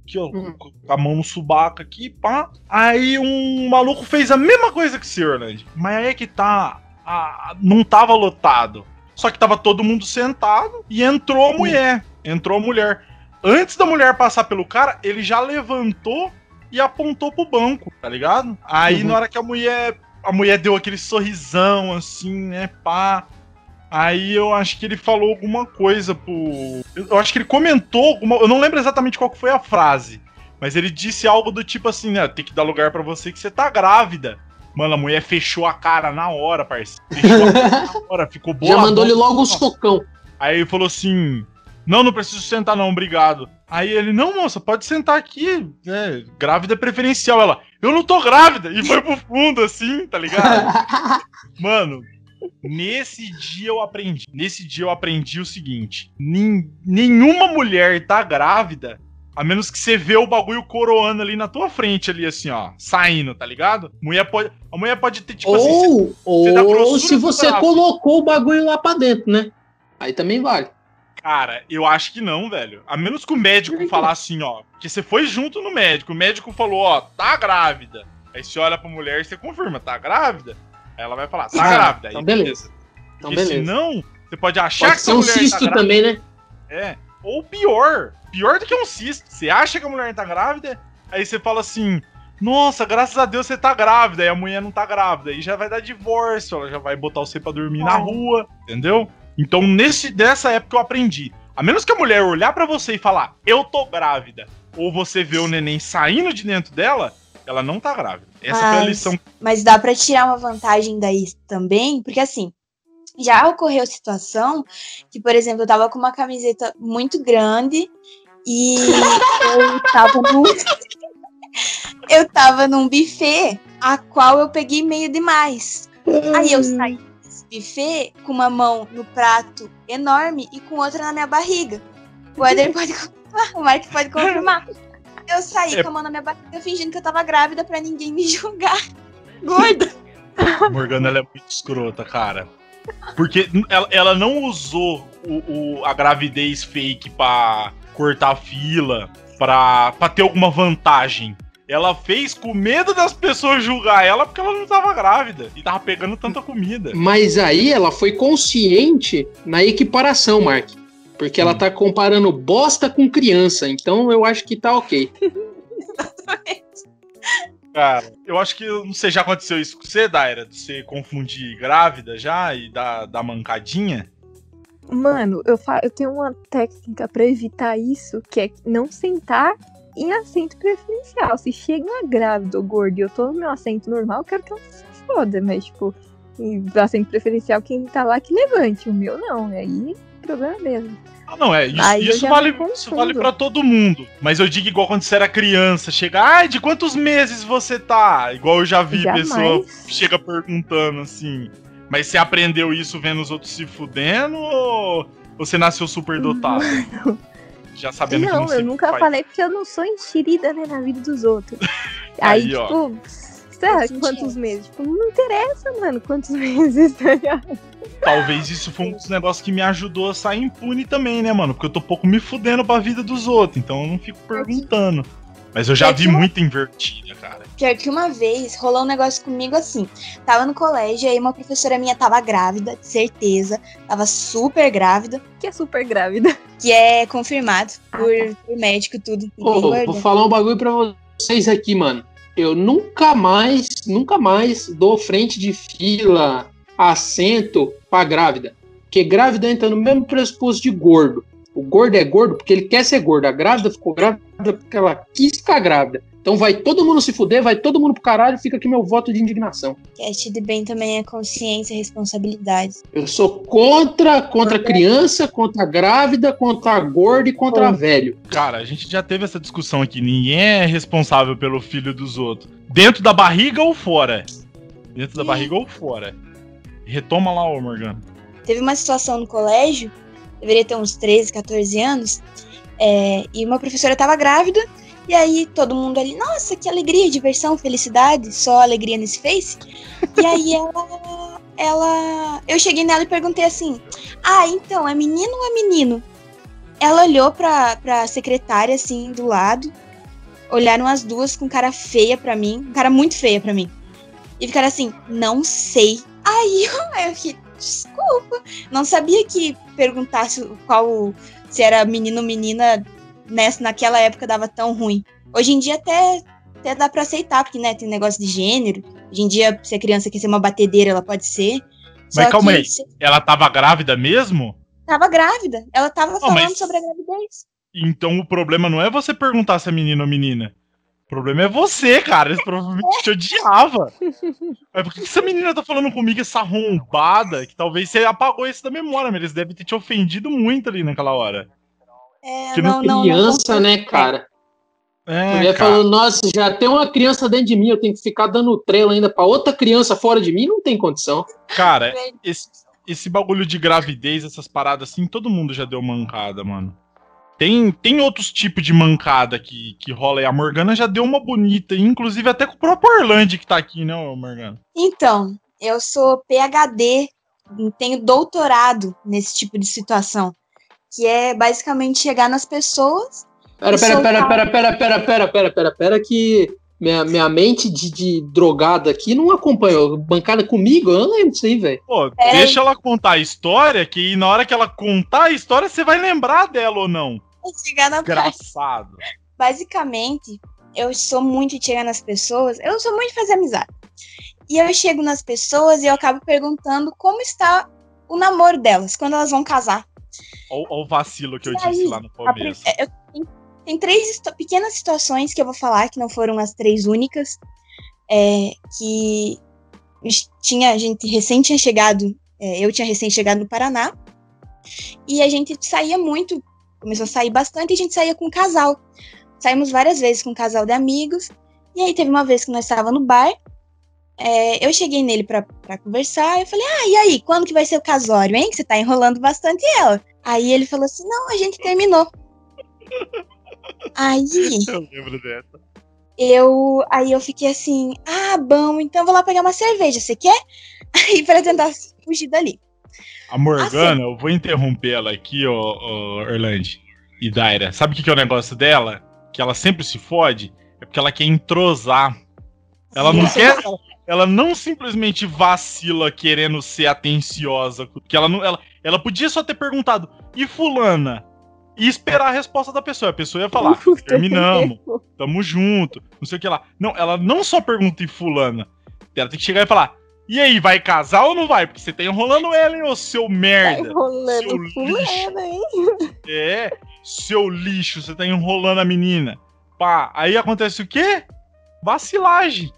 Aqui, ó, Uhum. com a mão no subaco aqui, pá. Aí um maluco fez a mesma coisa que o Orlando. Mas aí é que tá. a- não tava lotado. Só que tava todo mundo sentado e entrou a mulher. Entrou a mulher. Antes da mulher passar pelo cara, ele já levantou e apontou pro banco, tá ligado? Aí Uhum. na hora que a mulher. A mulher deu aquele sorrisão, assim, né? Pá. Aí eu acho que ele falou alguma coisa pro. Eu acho que ele comentou alguma. Eu não lembro exatamente qual foi a frase. Mas ele disse algo do tipo assim, né? Tem que dar lugar pra você que você tá grávida. Mano, a mulher fechou a cara na hora, parceiro. Fechou a cara na hora, ficou boa. Já mandou-lhe logo um socão. Aí ele falou assim: Não, não preciso sentar, não, obrigado. Aí ele, não, moça, pode sentar aqui. É, grávida é preferencial. Ela, eu não tô grávida. E foi pro fundo, assim, tá ligado? Mano, nesse dia eu aprendi. Nesse dia eu aprendi o seguinte: nin- nenhuma mulher tá grávida. A menos que você vê o bagulho coroando ali na tua frente, ali, assim, ó, saindo, tá ligado? Mulher pode, a mulher pode ter, tipo assim, ou você dá ou grossura se do você colocou o bagulho lá pra dentro, né? Aí também vale. Cara, eu acho que não, velho. A menos que o médico falar assim, ó. Que você foi junto no médico. O médico falou, ó, tá grávida. Aí você olha pra mulher e você confirma, tá grávida? Aí ela vai falar, tá Ah, grávida. Aí então beleza. Então Porque beleza. senão, você pode achar Pode que ser a um mulher tá cisto grávida. também, né? É. Ou pior. Pior do que um cisto. Você acha que a mulher tá grávida, aí você fala assim. Nossa, graças a Deus você tá grávida, e a mulher não tá grávida. Aí já vai dar divórcio, ela já vai botar você pra dormir na Ah. rua, entendeu? Então, nesse, nessa época eu aprendi. A menos que a mulher olhar pra você e falar, eu tô grávida, ou você vê o neném saindo de dentro dela, ela não tá grávida. Essa foi a Mas- lição. Mas dá pra tirar uma vantagem daí também, porque assim, já ocorreu situação que, por exemplo, eu tava com uma camiseta muito grande E eu tava num. eu tava num buffet a qual eu peguei meio demais. Aí eu saí buffet com uma mão no prato enorme e com outra na minha barriga. O Eder pode confirmar, o Mark pode confirmar. Eu saí É. com a mão na minha barriga fingindo que eu tava grávida pra ninguém me julgar. Gorda. Morgana ela é muito escrota, cara. Porque ela, ela não usou o, o- a gravidez fake pra cortar a fila, pra, pra ter alguma vantagem. Ela fez com medo das pessoas julgar ela porque ela não tava grávida e tava pegando tanta comida. Mas aí ela foi consciente na equiparação, Mark. Porque ela tá comparando bosta com criança. Então eu acho que tá ok. Cara, eu acho que não sei, já aconteceu isso com você, Daira? De você confundir grávida já e dar, dar mancadinha? Mano, eu, fa eu tenho uma técnica pra evitar isso, que é não sentar em assento preferencial. Se chega uma grávida ou gorda e eu tô no meu assento normal, eu quero que ela se foda, mas, tipo, em assento preferencial, quem tá lá que levante. O meu não, aí problema mesmo. Ah, não, é. Isso, isso vale, isso vale pra todo mundo. Mas eu digo igual quando você era criança. Chega, ai, de quantos meses você tá? Igual eu já vi Jamais. pessoa chega perguntando assim. Mas você aprendeu isso vendo os outros se fudendo ou você nasceu super dotado? Já sabendo que não, não se eu nunca faz. falei porque eu não sou enxerida né, na vida dos outros. Aí, Aí, ó. tipo, será quantos meses? Tipo, não interessa, mano, quantos meses, tá ligado? Talvez isso foi um dos negócios que me ajudou a sair impune também, né, mano? Porque eu tô pouco me fudendo pra vida dos outros, então eu não fico perguntando. Mas eu já É vi uma- muita invertida, cara. Pior que uma vez rolou um negócio comigo assim. Tava no colégio, aí uma professora minha tava grávida, de certeza. Tava super grávida, Que é super grávida. que é confirmado por, por médico tudo. E Ô, vou falar um bagulho pra vocês aqui, mano. Eu nunca mais, nunca mais dou frente de fila, assento pra grávida. Porque grávida entra no mesmo pressuposto de gordo. O gordo é gordo porque ele quer ser gordo. A grávida ficou grávida porque ela quis ficar grávida. Então vai todo mundo se fuder, vai todo mundo pro caralho, fica aqui meu voto de indignação. Cast de bem também é consciência e responsabilidade. Eu sou contra, contra criança, contra grávida, contra gordo e contra velho. Cara, a gente já teve essa discussão aqui. Ninguém é responsável pelo filho dos outros. Dentro da barriga ou fora? Dentro da barriga ou fora? Retoma lá, ô Morgana. Teve uma situação no colégio, deveria ter uns 13, 14 anos, é, e uma professora tava grávida, e aí todo mundo ali, nossa, que alegria, diversão, felicidade, só alegria nesse face. E aí ela, ela, eu cheguei nela e perguntei assim, ah, então, é menino ou é menino? Ela olhou pra, pra secretária, assim, do lado, olharam as duas com cara feia pra mim, cara muito feia pra mim. E ficaram assim, não sei. Aí eu, eu fiquei, desculpa. Não sabia que perguntasse qual se era menino ou menina nessa, naquela época dava tão ruim. Hoje em dia até, até dá pra aceitar, porque né, tem negócio de gênero. Hoje em dia, se a criança quer ser uma batedeira, ela pode ser. Mas calma que aí. se- Ela tava grávida mesmo? Tava grávida. Ela tava falando mas- sobre a gravidez. Então o problema não é você perguntar se é menino ou menina. O problema é você, cara. Eles provavelmente te odiava. Mas por que essa menina tá falando comigo, essa arrombada, que talvez você apagou isso da memória, mas eles devem ter te ofendido muito ali naquela hora. É, Que não, não, não, criança, né, cara? É, mulher cara. falou, nossa, já tem uma criança dentro de mim, eu tenho que ficar dando trela ainda pra outra criança fora de mim, não tem condição. Cara, esse, esse bagulho de gravidez, essas paradas assim, todo mundo já deu mancada, mano. Tem, tem outros tipos de mancada que, que rola aí. A Morgana já deu uma bonita, inclusive até com o próprio Orlando que tá aqui, né, Morgana? Então, eu sou PhD, tenho doutorado nesse tipo de situação, que é basicamente chegar nas pessoas. Pera, pera, pera, pera, pera, pera, pera, pera, pera, pera, que minha, minha mente de, de drogada aqui não acompanhou. Bancada comigo, eu não lembro disso aí, velho. Pô, É. deixa ela contar a história, que aí na hora que ela contar a história, você vai lembrar dela ou não. Chegar na. Engraçado. Basicamente, eu sou muito de chegar nas pessoas, eu sou muito de fazer amizade. E eu chego nas pessoas e eu acabo perguntando como está o namoro delas, quando elas vão casar. Olha o vacilo que eu E disse aí, lá no começo. é, eu- tem, tem três pequenas situações que eu vou falar, que não foram as três únicas, é, que tinha, a gente recém tinha chegado, é, eu tinha recém chegado no Paraná, e a gente saía muito começou a sair bastante e a gente saía com um casal. Saímos várias vezes com um casal de amigos. E aí teve uma vez que nós estávamos no bar. é, eu cheguei nele pra, pra conversar. Eu falei, ah, e aí, quando que vai ser o casório, hein? Que você tá enrolando bastante ela. Aí ele falou assim: não, a gente terminou. Aí Eu lembro dessa. eu, aí eu fiquei assim, ah, bom, então vou lá pegar uma cerveja, você quer? Aí pra tentar fugir dali. A Morgana, eu vou interromper ela aqui, ó, ó Orlando e Daira. Sabe o que, que é o negócio dela? Que ela sempre se fode? É porque ela quer entrosar. Ela não quer. Ela não simplesmente vacila querendo ser atenciosa. Porque ela não. Ela, ela podia só ter perguntado, e fulana? E esperar a resposta da pessoa. A pessoa ia falar, terminamos, tamo junto, não sei o que lá. Não, ela não só pergunta e fulana. Ela tem que chegar e falar, e aí, vai casar ou não vai? Porque você tá enrolando ela, hein, ô seu Tá merda. enrolando seu fulana, hein? É, seu lixo, você tá enrolando a menina. Pá, aí acontece o quê? Vacilagem.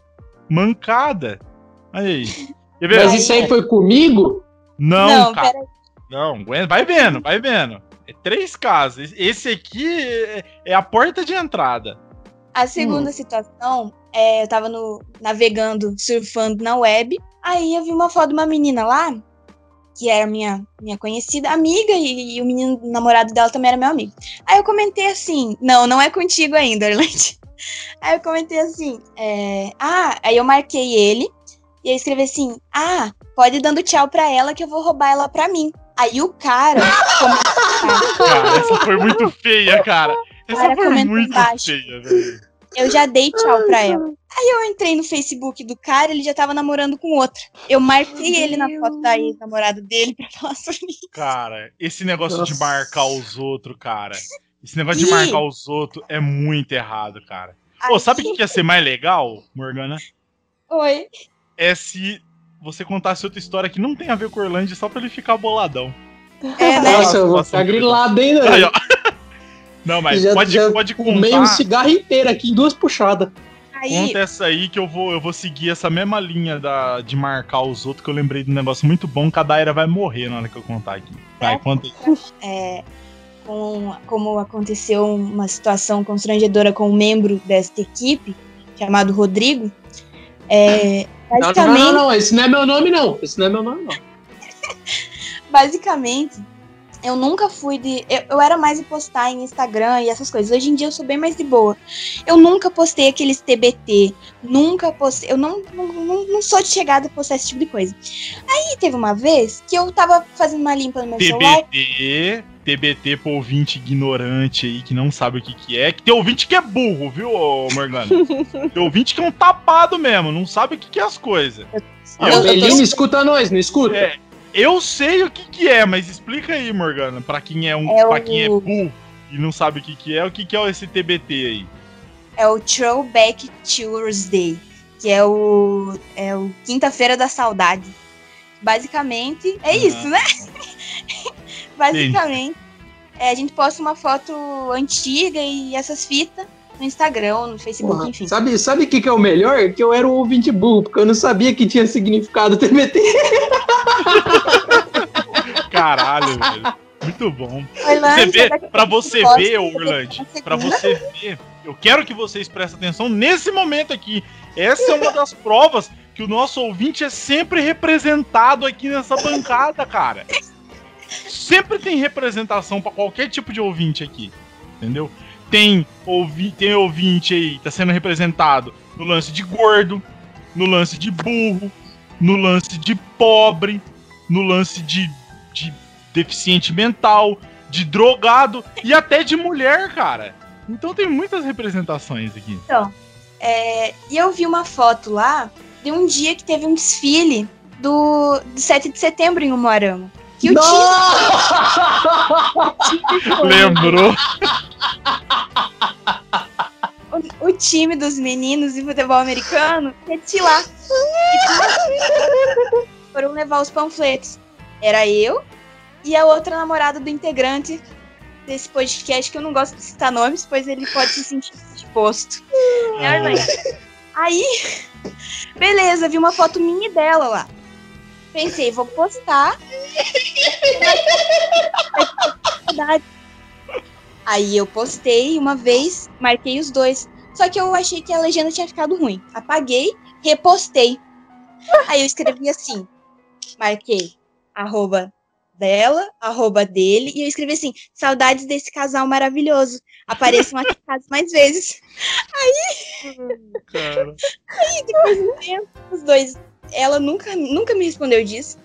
Mancada. Aí. Mas isso aí foi comigo? Não, Não, cara. peraí. Não, aguenta. vai vendo, vai vendo. É três casos. Esse aqui é, é a porta de entrada. A segunda situação, é, eu tava no, navegando, surfando na web. Aí eu vi uma foto de uma menina lá, que era minha, minha conhecida amiga, e, e o menino o namorado dela também era meu amigo. Aí eu comentei assim: não, não é contigo ainda, Orlando. Aí eu comentei assim: é, ah, aí eu marquei ele, e eu escrevi assim: ah, pode ir dando tchau pra ela que eu vou roubar ela pra mim. Aí o cara Cara, essa foi muito feia, cara. Essa Cara, foi muito embaixo. feia, velho. Eu já dei tchau pra ela. Aí eu entrei no Facebook do cara, ele já tava namorando com outra. Eu marquei ele na foto da ex-namorada dele pra falar sobre isso. Cara, esse negócio de Nossa. marcar os outros, cara. Esse negócio de Ih. marcar os outros é muito errado, cara. Pô, sabe o que ia ser mais legal, Morgana? Oi. É se você contasse outra história que não tem a ver com o Orlando só pra ele ficar boladão. É, né? Nossa, eu vou ficar grilado ainda. Aí, ó. Não, mas já, pode, já pode contar. um cigarro inteiro aqui em duas puxadas. Aí, Conta essa aí que eu vou, eu vou seguir essa mesma linha da, de marcar os outros, que eu lembrei de um negócio muito bom, que a Daira vai morrer na hora que eu contar aqui. Vai, conta aí. é, com- como aconteceu uma situação constrangedora com um membro desta equipe, chamado Rodrigo, é, Não, não, basicamente, não, não, esse não é meu nome, não. Esse não é meu nome, não. basicamente, eu nunca fui de. Eu, eu era mais de postar em Instagram e essas coisas. Hoje em dia eu sou bem mais de boa. Eu nunca postei aqueles TBT. Nunca postei. Eu não, não, não, não sou de chegada a postar esse tipo de coisa. Aí teve uma vez que eu tava fazendo uma limpa no meu celular. TBT, TBT pro ouvinte ignorante aí, que não sabe o que que é. Que tem ouvinte que é burro, viu, Morgana? tem ouvinte que é um tapado mesmo, não sabe o que que é as coisas. Ah, Eu- o escuta nós, não escuta? É, eu sei o que que é, mas explica aí, Morgana, pra quem é um, É o- quem é burro e não sabe o que que é, o que que é esse TBT aí? É o Throwback Tuesday, que é o, é o Quinta-feira da Saudade. Basicamente, é Ah. isso, né? Basicamente, é, a gente posta uma foto antiga e essas fitas no Instagram, ou no Facebook, Porra, enfim. sabe sabe o que, que é o melhor? Que eu era um ouvinte burro, porque eu não sabia que tinha significado TBT. Caralho, velho. Muito bom. Orlando, Você vê, pra você ver, na pra segunda? você ver, eu quero que vocês prestem atenção nesse momento aqui. Essa é uma das provas que o nosso ouvinte é sempre representado aqui nessa bancada, cara. Sempre tem representação pra qualquer tipo de ouvinte aqui, entendeu? Tem, ouvi tem ouvinte aí, tá sendo representado no lance de gordo, no lance de burro, no lance de pobre, no lance de, de deficiente mental, de drogado e até de mulher, cara. Então tem muitas representações aqui. É, e eu vi uma foto lá de um dia que teve um desfile do, do 7 de setembro em Umuarama. Que o time, Lembrou? o, o time dos meninos de futebol americano ia. E foram levar os panfletos. Era eu e a outra namorada do integrante desse podcast, que eu não gosto de citar nomes, pois ele pode se sentir exposto. É Arlene. Aí, beleza, vi uma foto minha e dela lá. Pensei, vou postar. Aí eu postei uma vez, marquei os dois. Só que eu achei que a legenda tinha ficado ruim. Apaguei, repostei. Aí eu escrevi assim, marquei arroba dela, arroba dele, e eu escrevi assim, saudades desse casal maravilhoso. Apareçam aqui em casa mais vezes. Cara. Aí depois de um tempo, os dois, ela nunca, nunca me respondeu disso.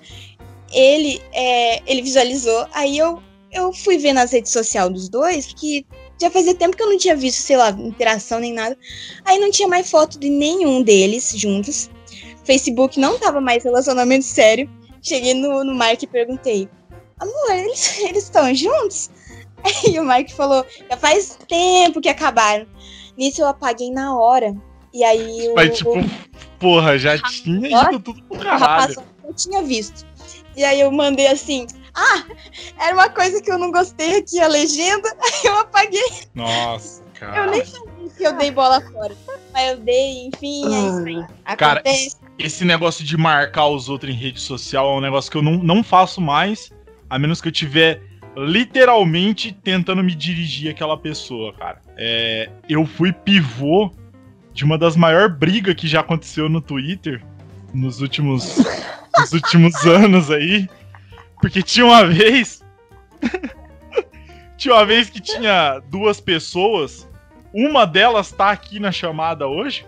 Ele, é, ele visualizou, aí eu, eu fui ver nas redes sociais dos dois, porque já fazia tempo que eu não tinha visto, sei lá, interação nem nada. Aí não tinha mais foto de nenhum deles juntos. Facebook não tava mais relacionamento sério. Cheguei no, no Mark e perguntei: Amor, eles eles estão juntos? Aí o Mark falou: Já faz tempo que acabaram. Nisso eu apaguei na hora. E aí o, Mas, tipo, porra, já tinha ido tudo pro o caralho. rapaz eu tinha visto. E aí eu mandei assim: Ah, era uma coisa que eu não gostei aqui, a legenda. Aí eu apaguei. Nossa, Eu cara. nem sabia que eu dei bola fora. Mas eu dei, enfim, é isso aí. Cara, Acontece. Esse negócio de marcar os outros em rede social é um negócio que eu não, não faço mais, a menos que eu tiver literalmente tentando me dirigir àquela pessoa, cara. É, eu fui pivô de uma das maiores brigas que já aconteceu no Twitter nos últimos, nos últimos anos aí. Porque tinha uma vez. tinha uma vez que tinha duas pessoas. Uma delas tá aqui na chamada hoje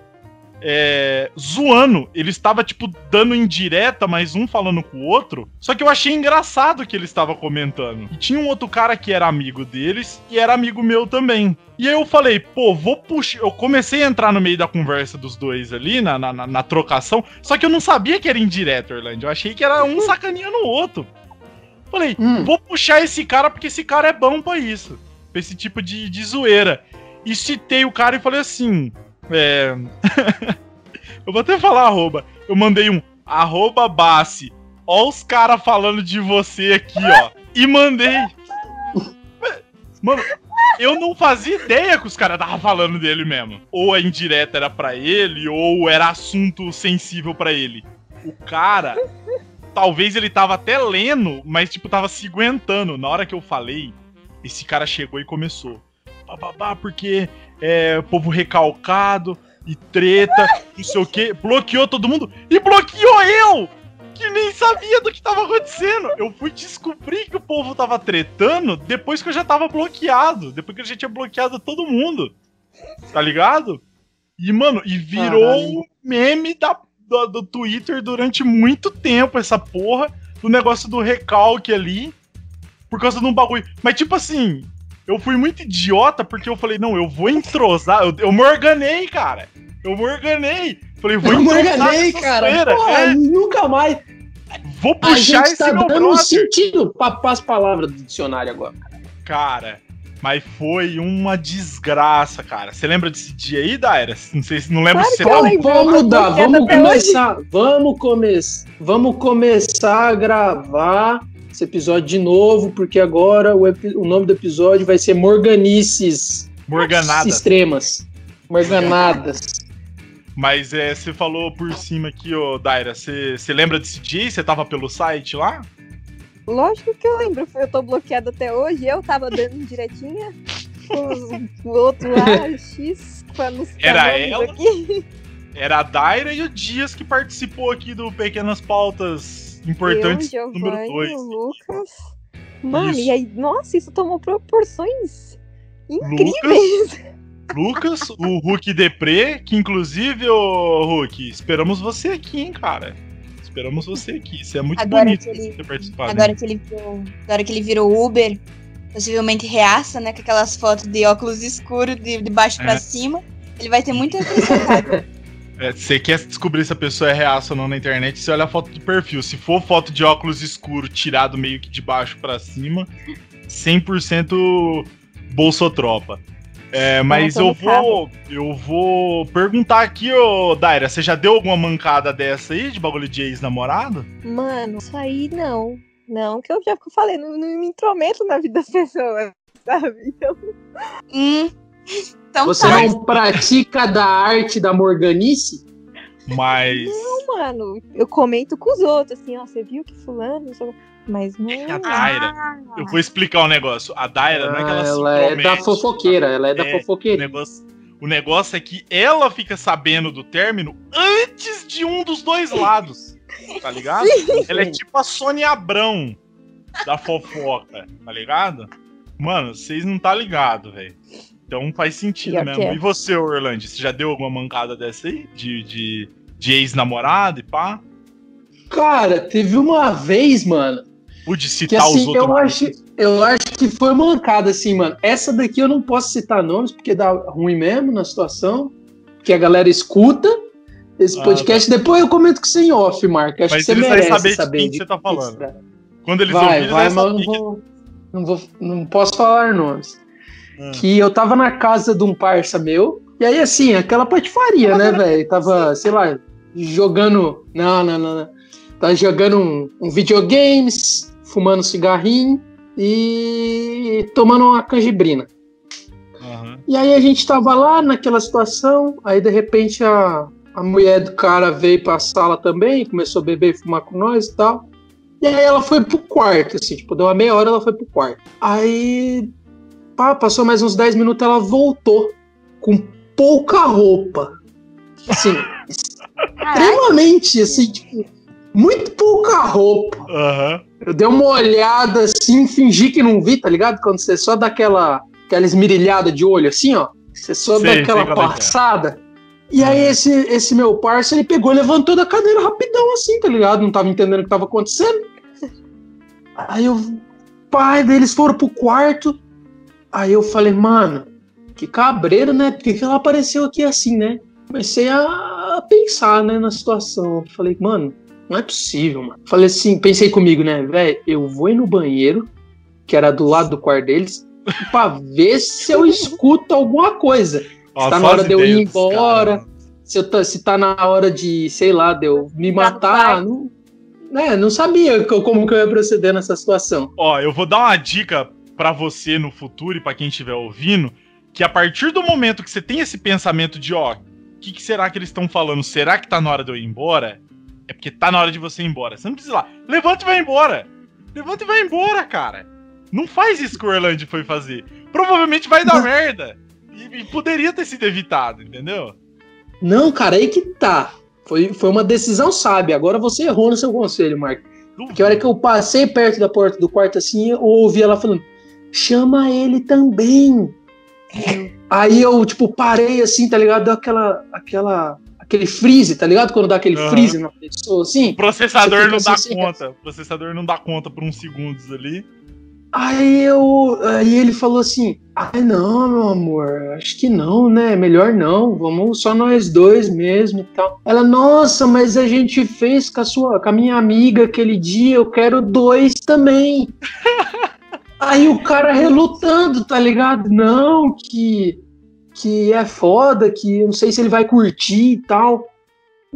é, zoando. Ele estava, tipo, dando indireta, mas um falando com o outro. Só que eu achei engraçado que ele estava comentando. E tinha um outro cara que era amigo deles e era amigo meu também. E aí eu falei, pô, vou puxar. Eu comecei a entrar no meio da conversa dos dois ali, na, na, na- trocação. Só que eu não sabia que era indireto, Orlando. Eu achei que era um sacaninhando o outro. Falei, Hum. vou puxar esse cara porque esse cara é bom pra isso. Pra esse tipo de, de zoeira. E citei o cara e falei assim. É. eu vou até falar arroba. Eu mandei um arroba Bassi. Ó os caras falando de você aqui, ó. E mandei. Mano, eu não fazia ideia que os caras estavam falando dele mesmo. Ou a indireta era pra ele, ou era assunto sensível pra ele. O cara. Talvez ele tava até lendo, mas tipo, tava se aguentando. Na hora que eu falei, esse cara chegou e começou. Bababá, porque é povo recalcado e treta, não sei o que. Bloqueou todo mundo e bloqueou eu! Que nem sabia do que tava acontecendo. Eu fui descobrir que o povo tava tretando depois que eu já tava bloqueado. Depois que eu já tinha bloqueado todo mundo. Tá ligado? E, mano, e virou Caralho. um meme da, do, do Twitter durante muito tempo essa porra do negócio do recalque ali. Por causa de um bagulho. Mas, tipo assim, eu fui muito idiota porque eu falei, não, eu vou entrosar. Eu, eu me organei, cara. Eu me organei. Falei, vou Eu me entrosar organei, nessa cara. Porra, É, nunca mais. vou A puxar gente esse tá meu dando brother. sentido pra, as palavras do dicionário agora. Cara, mas foi uma desgraça, cara. Você lembra desse dia aí, Daira? Não sei se não lembro Claro se você lembro. Vamos mudar, vamos começar, vamos começar, vamos começar a gravar esse episódio de novo, porque agora o, o nome do episódio vai ser Morganices Morganadas. Extremas. Morganadas. Mas é, você falou por cima aqui, ô Daira. Você, você lembra desse dia? Você tava pelo site lá? Lógico que eu lembro, eu tô bloqueado até hoje, eu tava dando direitinha com os- o outro lá, o X, não citar Era ela? aqui. Era a Daira e o Dias que participou aqui do Pequenas Pautas Importantes eu, número Giovanni, 2. o Lucas. Mano, Isso. e aí, nossa, isso tomou proporções incríveis. Lucas, o Hulk Depré, que inclusive, ô Hulk, esperamos você aqui, hein, cara. Esperamos você aqui. Isso é muito Agora bonito que ele- de ter participado. Agora que ele virou, agora que ele virou Uber, possivelmente reaça, né? Com aquelas fotos de óculos escuros de, de baixo É. pra cima. Ele vai ter muito a acrescentar. É, você quer descobrir se a pessoa é reaça ou não na internet, você olha a foto do perfil. Se for foto de óculos escuro tirado meio que de baixo pra cima, 100% bolsotropa. É, mas eu vou, eu vou perguntar aqui, ô Daira, você já deu alguma mancada dessa aí de bagulho de ex-namorado? Mano, isso aí não. Não, que eu já falei, não, não me intrometo na vida das pessoas, sabe? Então, hum. Então Você tá. não pratica da arte da Morganice? Mas mano, eu comento com os outros, assim, ó, você viu que fulano, não o. Mas não. É a Daira, eu vou explicar um negócio. A Daira não é que ela, Ah, se ela é da fofoqueira, ela é da É, O fofoqueira. negócio, o negócio é que ela fica sabendo do término antes de um dos dois lados. Tá ligado? Ela é tipo a Sônia Abrão da fofoca, tá ligado? Mano, vocês não tá ligado, velho. Então faz sentido Pior mesmo. que é. E você, Orlando, você já deu alguma mancada dessa aí? De, de, de ex-namorado e pá? Cara, teve uma vez, mano, Ou de que citar os assim, outros. eu acho, eu acho que foi mancada, assim, mano. Essa daqui eu não posso citar nomes, porque dá ruim mesmo na situação. Que a galera escuta esse Ah, podcast. Depois eu comento com você em off, Marco. Acho Mas que você merece saber de saber quem que você tá falando. Extra. Quando eles Vai, ouvirem, vai, eles mas vão eu não vou, não vou. Não posso falar nomes. Ah. Que eu tava na casa de um parça meu. E aí, assim, aquela patifaria, né, velho? Tava, sei lá, jogando. Não, não, não, não. Tava jogando um, um videogames, fumando um cigarrinho e tomando uma canjibrina. Aham. E aí a gente tava lá naquela situação, aí de repente a, a mulher do cara veio pra sala também, começou a beber e fumar com nós e tal. E aí ela foi pro quarto, assim, tipo, deu uma meia hora ela foi pro quarto. Aí, pá, passou mais uns 10 minutos, ela voltou com pouca roupa. Assim, extremamente, assim, tipo, muito pouca roupa. Aham. Eu dei uma olhada assim, fingi que não vi, tá ligado? Quando você só dá aquela, aquela esmirilhada de olho, assim, ó. Você só Sei, dá aquela qual é é. passada. E aí esse, esse meu parceiro, ele pegou e levantou da cadeira rapidão, assim, tá ligado? Não tava entendendo o que tava acontecendo. Aí eu... Pai deles foram pro quarto. Aí eu falei, mano, que cabreiro, né? Por que, ela apareceu aqui assim, né? Comecei a, pensar, né, na situação. Falei, mano, não é possível, mano. Falei assim, pensei comigo, né, velho, eu vou ir no banheiro, que era do lado do quarto deles, pra ver se eu escuto alguma coisa. Ó, tá só na hora de eu ir embora. Se, eu tá, se tá na hora de, sei lá, de eu me no matar. Não, né, não sabia como que eu ia proceder nessa situação. Ó, eu vou dar uma dica pra você no futuro e pra quem estiver ouvindo, que a partir do momento que você tem esse pensamento de, ó, o que, que será que eles estão falando? Será que tá na hora de eu ir embora? É porque tá na hora de você ir embora. Você não precisa ir lá. Levanta e vai embora. Levanta e vai embora, cara. Não faz isso que o Orlando foi fazer. Provavelmente vai dar merda. E, e poderia ter sido evitado, entendeu? Não, cara, aí que tá. Foi, foi uma decisão sábia. Agora você errou no seu conselho, Marco. Porque a hora que eu passei perto da porta do quarto assim, eu ouvi ela falando: chama ele também. Aí eu, tipo, parei assim, tá ligado? Deu aquela. aquela aquele freeze, tá ligado? Quando dá aquele Aham. freeze na pessoa assim. O processador Você não dá assim, conta. O processador não dá conta por uns segundos ali. Aí eu. Aí ele falou assim: Ai, não, meu amor, acho que não, né? Melhor não, vamos só nós dois mesmo e tal. Ela, nossa, mas a gente fez com a sua, com a minha amiga aquele dia, eu quero dois também. Aí o cara relutando, tá ligado? Não, que, que é foda, que eu não sei se ele vai curtir e tal.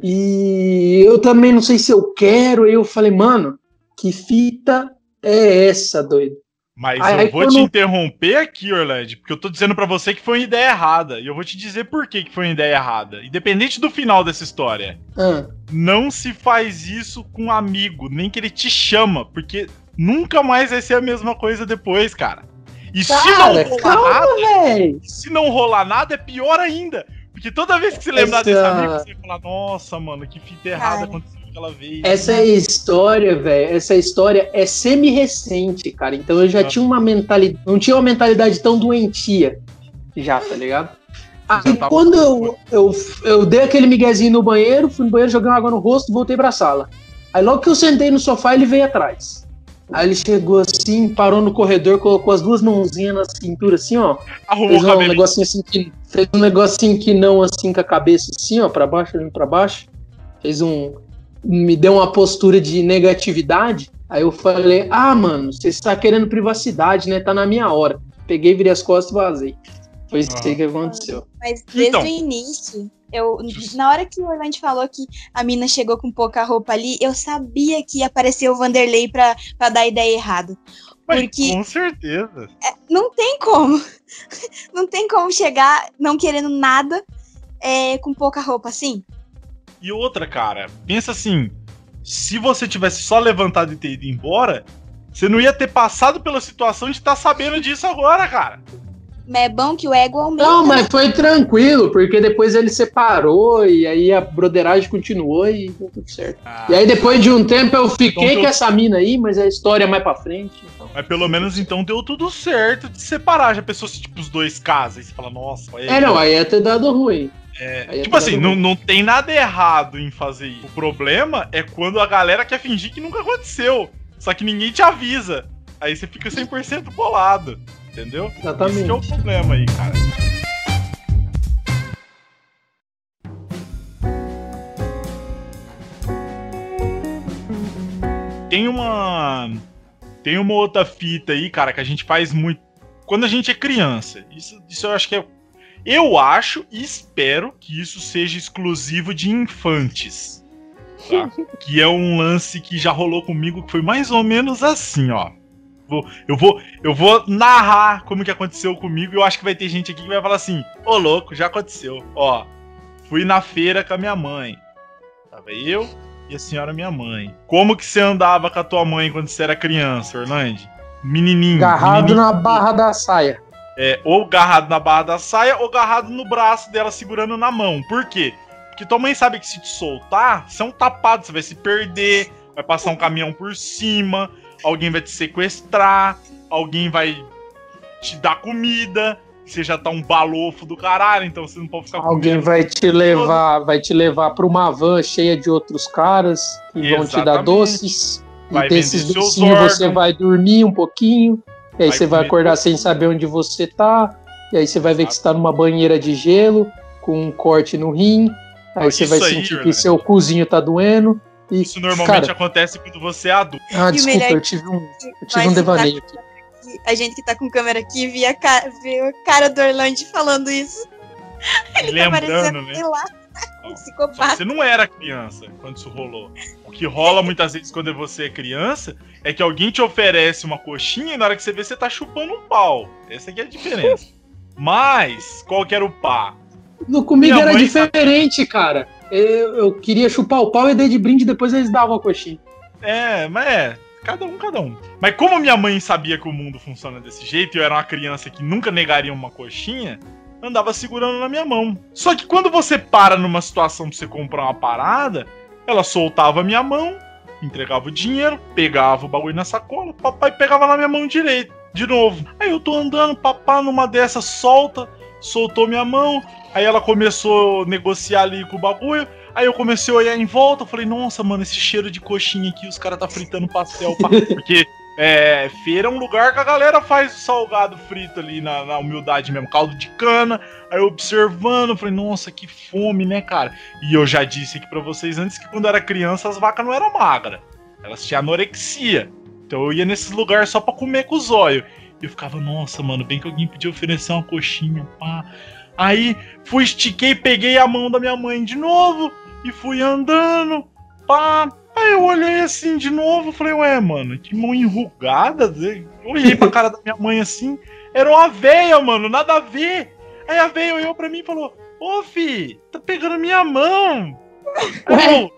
E eu também não sei se eu quero. Aí eu falei, mano, que fita é essa, doido? Mas Aí- eu vou te interromper aqui, Orlando, porque eu tô dizendo pra você que foi uma ideia errada. E eu vou te dizer por que, que foi uma ideia errada. Independente do final dessa história. Ah. Não se faz isso com um amigo, nem que ele te chama, porque nunca mais vai ser a mesma coisa depois, cara. E se não Cara, rolar calma, nada, se não rolar nada, é pior ainda. Porque toda vez que você lembrar Essa- desse amigo, você vai falar, nossa, mano, que fita errada Cara. aconteceu aquela vez. Essa história, velho, essa história é semi-recente, cara. Então eu já Ah. tinha uma mentalidade. Não tinha uma mentalidade tão doentia. Já, tá ligado? Aí tá- quando eu, eu, eu dei aquele miguezinho no banheiro, fui no banheiro, joguei uma água no rosto, voltei pra sala. Aí logo que eu sentei no sofá, ele veio atrás. Aí ele chegou assim, parou no corredor, colocou as duas mãozinhas na cintura, assim, ó. Arrumou Fez o um cabelo. negocinho assim que. Fez um negocinho que não assim com a cabeça, assim, ó, pra baixo, olhando pra baixo. Fez um. Me deu uma postura de negatividade. Aí eu falei, ah, mano, você está querendo privacidade, né? Tá na minha hora. Peguei, virei as costas e vazei. Foi isso Ah. que aconteceu. Mas desde Então. o início, eu, na hora que o Orlando falou que a mina chegou com pouca roupa ali, eu sabia que ia aparecer o Vanderlei pra, pra dar ideia errada. Porque- Com certeza. Não tem como. Não tem como chegar não querendo nada é, com pouca roupa assim. E outra, cara, pensa assim: se você tivesse só levantado e ter ido embora, você não ia ter passado pela situação de estar tá sabendo disso agora, cara. Mas é bom que o ego aumenta. Não, mas foi tranquilo, porque depois ele separou e aí a broderagem continuou e deu tudo certo. Ah, E aí depois de um tempo eu fiquei Então, com essa mina aí, mas a história é mais pra frente. então. Mas pelo menos então deu tudo certo de separar. Já pensou se tipo os dois casam e você fala, nossa, aí, É, não, aí ia ter dado ruim. É, é tipo assim, não, não tem nada errado em fazer isso. O problema é quando a galera quer fingir que nunca aconteceu. Só que ninguém te avisa. Aí você fica 100% bolado. Entendeu? Exatamente. Esse é o problema aí, cara. Tem uma. Tem uma outra fita aí, cara, que a gente faz muito. Quando a gente é criança. Isso, isso eu acho que é. Eu acho e espero que isso seja exclusivo de infantes. Tá? que é um lance que já rolou comigo, que foi mais ou menos assim, ó. Vou- eu, vou, eu vou narrar como que aconteceu comigo e eu acho que vai ter gente aqui que vai falar assim: Ô louco, já aconteceu. Ó, fui na feira com a minha mãe. Tava eu e a senhora minha mãe. Como que você andava com a tua mãe quando você era criança, Orlando? Menininho. Agarrado menininho. na barra da saia. É, ou agarrado na barra da saia ou agarrado no braço dela segurando na mão. Por quê? Porque tua mãe sabe que se te soltar, você é um tapado, você vai se perder, vai passar um caminhão por cima, alguém vai te sequestrar, alguém vai te dar comida, você já tá um balofo do caralho, então você não pode ficar Alguém vai te levar, vai te levar para uma van cheia de outros caras que vão te dar Exatamente. doces. Vai e desses docinhos você vai dormir um pouquinho. E aí Vai você vai acordar tudo. sem saber onde você tá. E aí você vai ver que você tá numa banheira de gelo, com um corte no rim. Aí você Isso vai aí, sentir que Orlando. seu cozinho tá doendo. E, Isso normalmente cara, acontece quando você é adulto. ah, desculpa, eu tive um, eu tive um devaneio aqui. A gente que tá com câmera aqui via a cara, vê a cara do Orlando falando isso. Ele tá Lembrando, parecendo, né? sei lá, um psicopata. você não era criança quando isso rolou. O que rola muitas vezes quando você é criança é que alguém te oferece uma coxinha e na hora que você vê, você tá chupando um pau. Essa aqui é a diferença. Mas, qual que era o pá? No comigo era diferente, cara. Eu, eu queria chupar o pau e dei de brinde depois eles davam a coxinha. É, mas é, cada um, cada um. Mas como minha mãe sabia que o mundo funciona desse jeito e eu era uma criança que nunca negaria uma coxinha, andava segurando na minha mão. Só que quando você para numa situação pra você comprar uma parada, ela soltava a minha mão, entregava o dinheiro, pegava o bagulho na sacola, papai pegava na minha mão direito, de novo. Aí eu tô andando, papá numa dessas solta, soltou minha mão, aí ela começou a negociar ali com o bagulho, Aí eu comecei a olhar em volta, falei, nossa, mano, esse cheiro de coxinha aqui, os caras tá fritando pastel. Porque é, feira é um lugar que a galera faz o salgado frito ali na, na humildade mesmo, caldo de cana. Aí eu observando, falei, nossa, que fome, né, cara? E eu já disse aqui pra vocês antes que quando eu era criança as vacas não eram magras, elas tinham anorexia. Então eu ia nesses lugares só pra comer com os olhos. Eu ficava, nossa, mano, bem que alguém podia oferecer uma coxinha, pá. Aí fui, estiquei, peguei a mão da minha mãe de novo e fui andando, pá. Aí eu olhei assim de novo, falei, ué, mano, que mão enrugada. Eu olhei pra cara da minha mãe assim, era uma véia, mano, nada a ver. Aí a véia olhou pra mim e falou, ô fi, tá pegando minha mão. Aí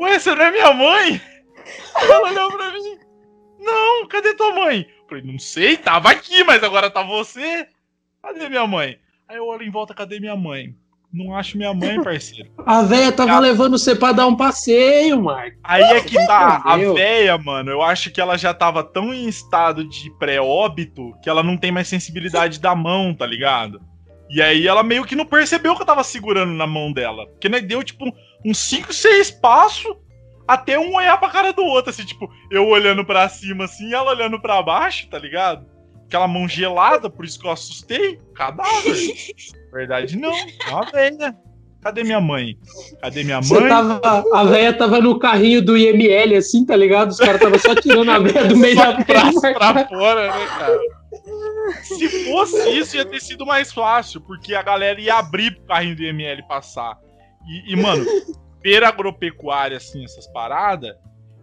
ué, você não é minha mãe? Ela olhou pra mim, não, cadê tua mãe? Eu falei, não sei, tava aqui, mas agora tá você. Cadê minha mãe? Aí eu olho em volta, cadê minha mãe? Não acho minha mãe, parceiro. A véia tava Cara. levando você pra dar um passeio, Marco. Aí é que tá, a véia, mano, eu acho que ela já tava tão em estado de pré-óbito que ela não tem mais sensibilidade da mão, tá ligado? E aí ela meio que não percebeu que eu tava segurando na mão dela. Porque né, deu, tipo, uns 5, 6 passos até um olhar pra cara do outro, assim, tipo, eu olhando pra cima assim e ela olhando pra baixo, tá ligado? Aquela mão gelada, por isso que eu assustei. Cadáver. Verdade não, é uma velha. Cadê minha mãe? Cadê minha Você mãe? tava, a véia tava no carrinho do IML, assim, tá ligado? Os caras tava só tirando a véia do meio Só da pra, perna. pra fora, né, cara? Se fosse isso, ia ter sido mais fácil, porque a galera ia abrir pro carrinho do IML passar. E, e, mano, feira agropecuária, assim, essas paradas,